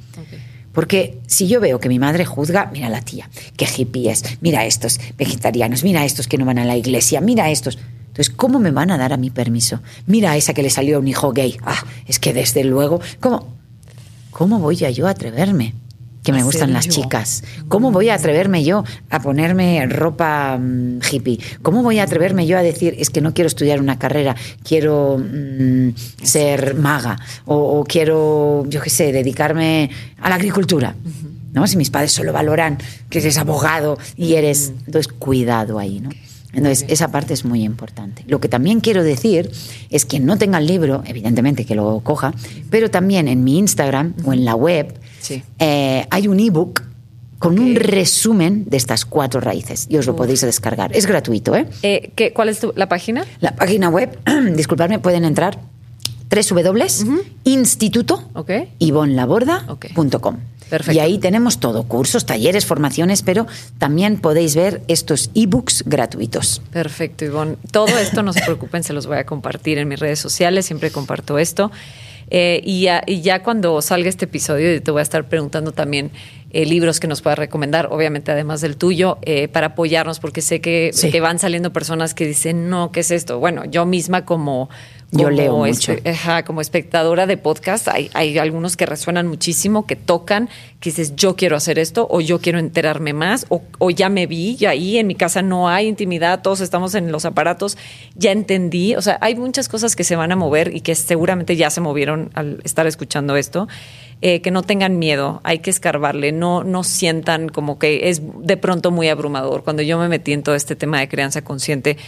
Porque si yo veo que mi madre juzga, mira la tía, qué hippie es, mira estos vegetarianos, mira estos que no van a la iglesia, mira estos. Entonces, ¿cómo me van a dar a mí permiso? Mira a esa que le salió un hijo gay. Ah, es que desde luego, ¿cómo, cómo voy a yo a atreverme? Que me ¿A gustan las yo? chicas. ¿Cómo voy a atreverme yo a ponerme ropa mm, hippie? ¿Cómo voy a atreverme yo a decir, es que no quiero estudiar una carrera, quiero mm, ser maga o, o quiero, yo qué sé, dedicarme a la agricultura? ¿No? Si mis padres solo valoran que eres abogado y eres... Entonces, cuidado ahí, ¿no? Entonces, esa parte es muy importante. Lo que también quiero decir es que no tenga el libro, evidentemente que lo coja, pero también en mi Instagram o en la web Sí. eh, hay un ebook con un resumen de estas cuatro raíces y os lo podéis descargar. Es gratuito, ¿eh? Eh, ¿qué- ¿Cuál es tu- la página? La página web, disculpadme, pueden entrar www.instituto Ok. ivonlaborda.com. Perfecto. Y ahí tenemos todo, cursos, talleres, formaciones, pero también podéis ver estos ebooks gratuitos. Perfecto, Ivonne. Todo esto, no se preocupen, se los voy a compartir en mis redes sociales, siempre comparto esto. Eh, y, ya, y ya cuando salga este episodio, te voy a estar preguntando también eh, libros que nos puedas recomendar, obviamente además del tuyo, eh, para apoyarnos, porque sé que, Sí. que van saliendo personas que dicen, no, ¿qué es esto? Bueno, yo misma como... Yo como leo espe- mucho. ajá, como espectadora de podcast, hay, hay algunos que resuenan muchísimo, que tocan, que dices, yo quiero hacer esto, o yo quiero enterarme más, o, o ya me vi, y ahí en mi casa no hay intimidad, todos estamos en los aparatos, ya entendí. O sea, hay muchas cosas que se van a mover y que seguramente ya se movieron al estar escuchando esto. Eh, que no tengan miedo, hay que escarbarle, no, no sientan como que es de pronto muy abrumador. Cuando yo me metí en todo este tema de crianza consciente,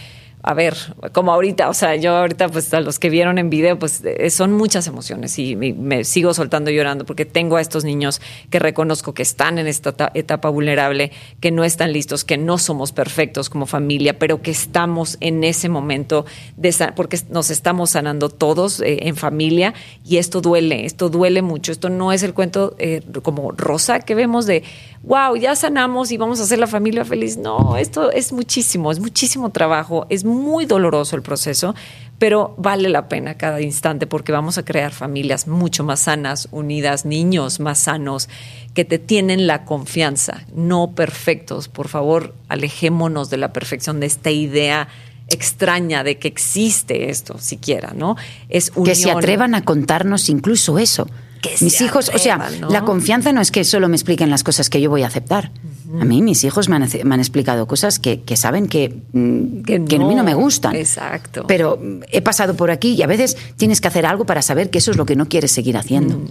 a ver, como ahorita, o sea, yo ahorita, pues a los que vieron en video, pues eh, son muchas emociones y me, sigo soltando llorando porque tengo a estos niños que reconozco que están en esta ta- etapa vulnerable, que no están listos, que no somos perfectos como familia, pero que estamos en ese momento de porque nos estamos sanando todos eh, en familia y esto duele, esto duele mucho. Esto no es el cuento eh, como rosa que vemos de wow, ya sanamos y vamos a hacer la familia feliz. No, esto es muchísimo, es muchísimo trabajo, es muy doloroso el proceso, pero vale la pena cada instante porque vamos a crear familias mucho más sanas, unidas, niños más sanos, que te tienen la confianza, no perfectos. Por favor, alejémonos de la perfección, de esta idea extraña de que existe esto siquiera, ¿no? Es Que se unión. atrevan a contarnos incluso eso. Que mis hijos, o sea, la confianza no es que solo me expliquen las cosas que yo voy a aceptar. A mí mis hijos me han, me han explicado cosas que, que saben que, mm, Que que a mí no. no me gustan. Exacto. Pero mm, he pasado por aquí y a veces tienes que hacer algo para saber que eso es lo que no quieres seguir haciendo.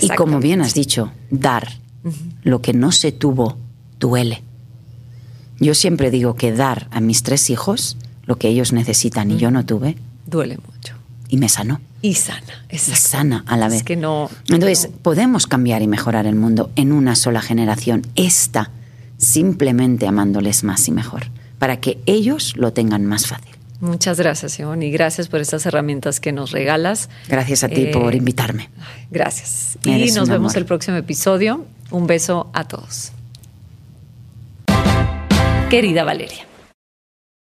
y como bien has dicho, dar lo que no se tuvo duele. Yo siempre digo que dar a mis tres hijos lo que ellos necesitan y yo no tuve Duele mucho. y me sanó. Y sana, Y exacto. sana a la vez. Es que no. Entonces, podemos cambiar y mejorar el mundo en una sola generación. Esta, simplemente amándoles más y mejor, para que ellos lo tengan más fácil. Muchas gracias, Ivonne, y gracias por estas herramientas que nos regalas. Gracias a ti Eh, por invitarme. ay, Gracias. Eres y nos vemos amor. el próximo episodio. Un beso a todos. Querida Valeria.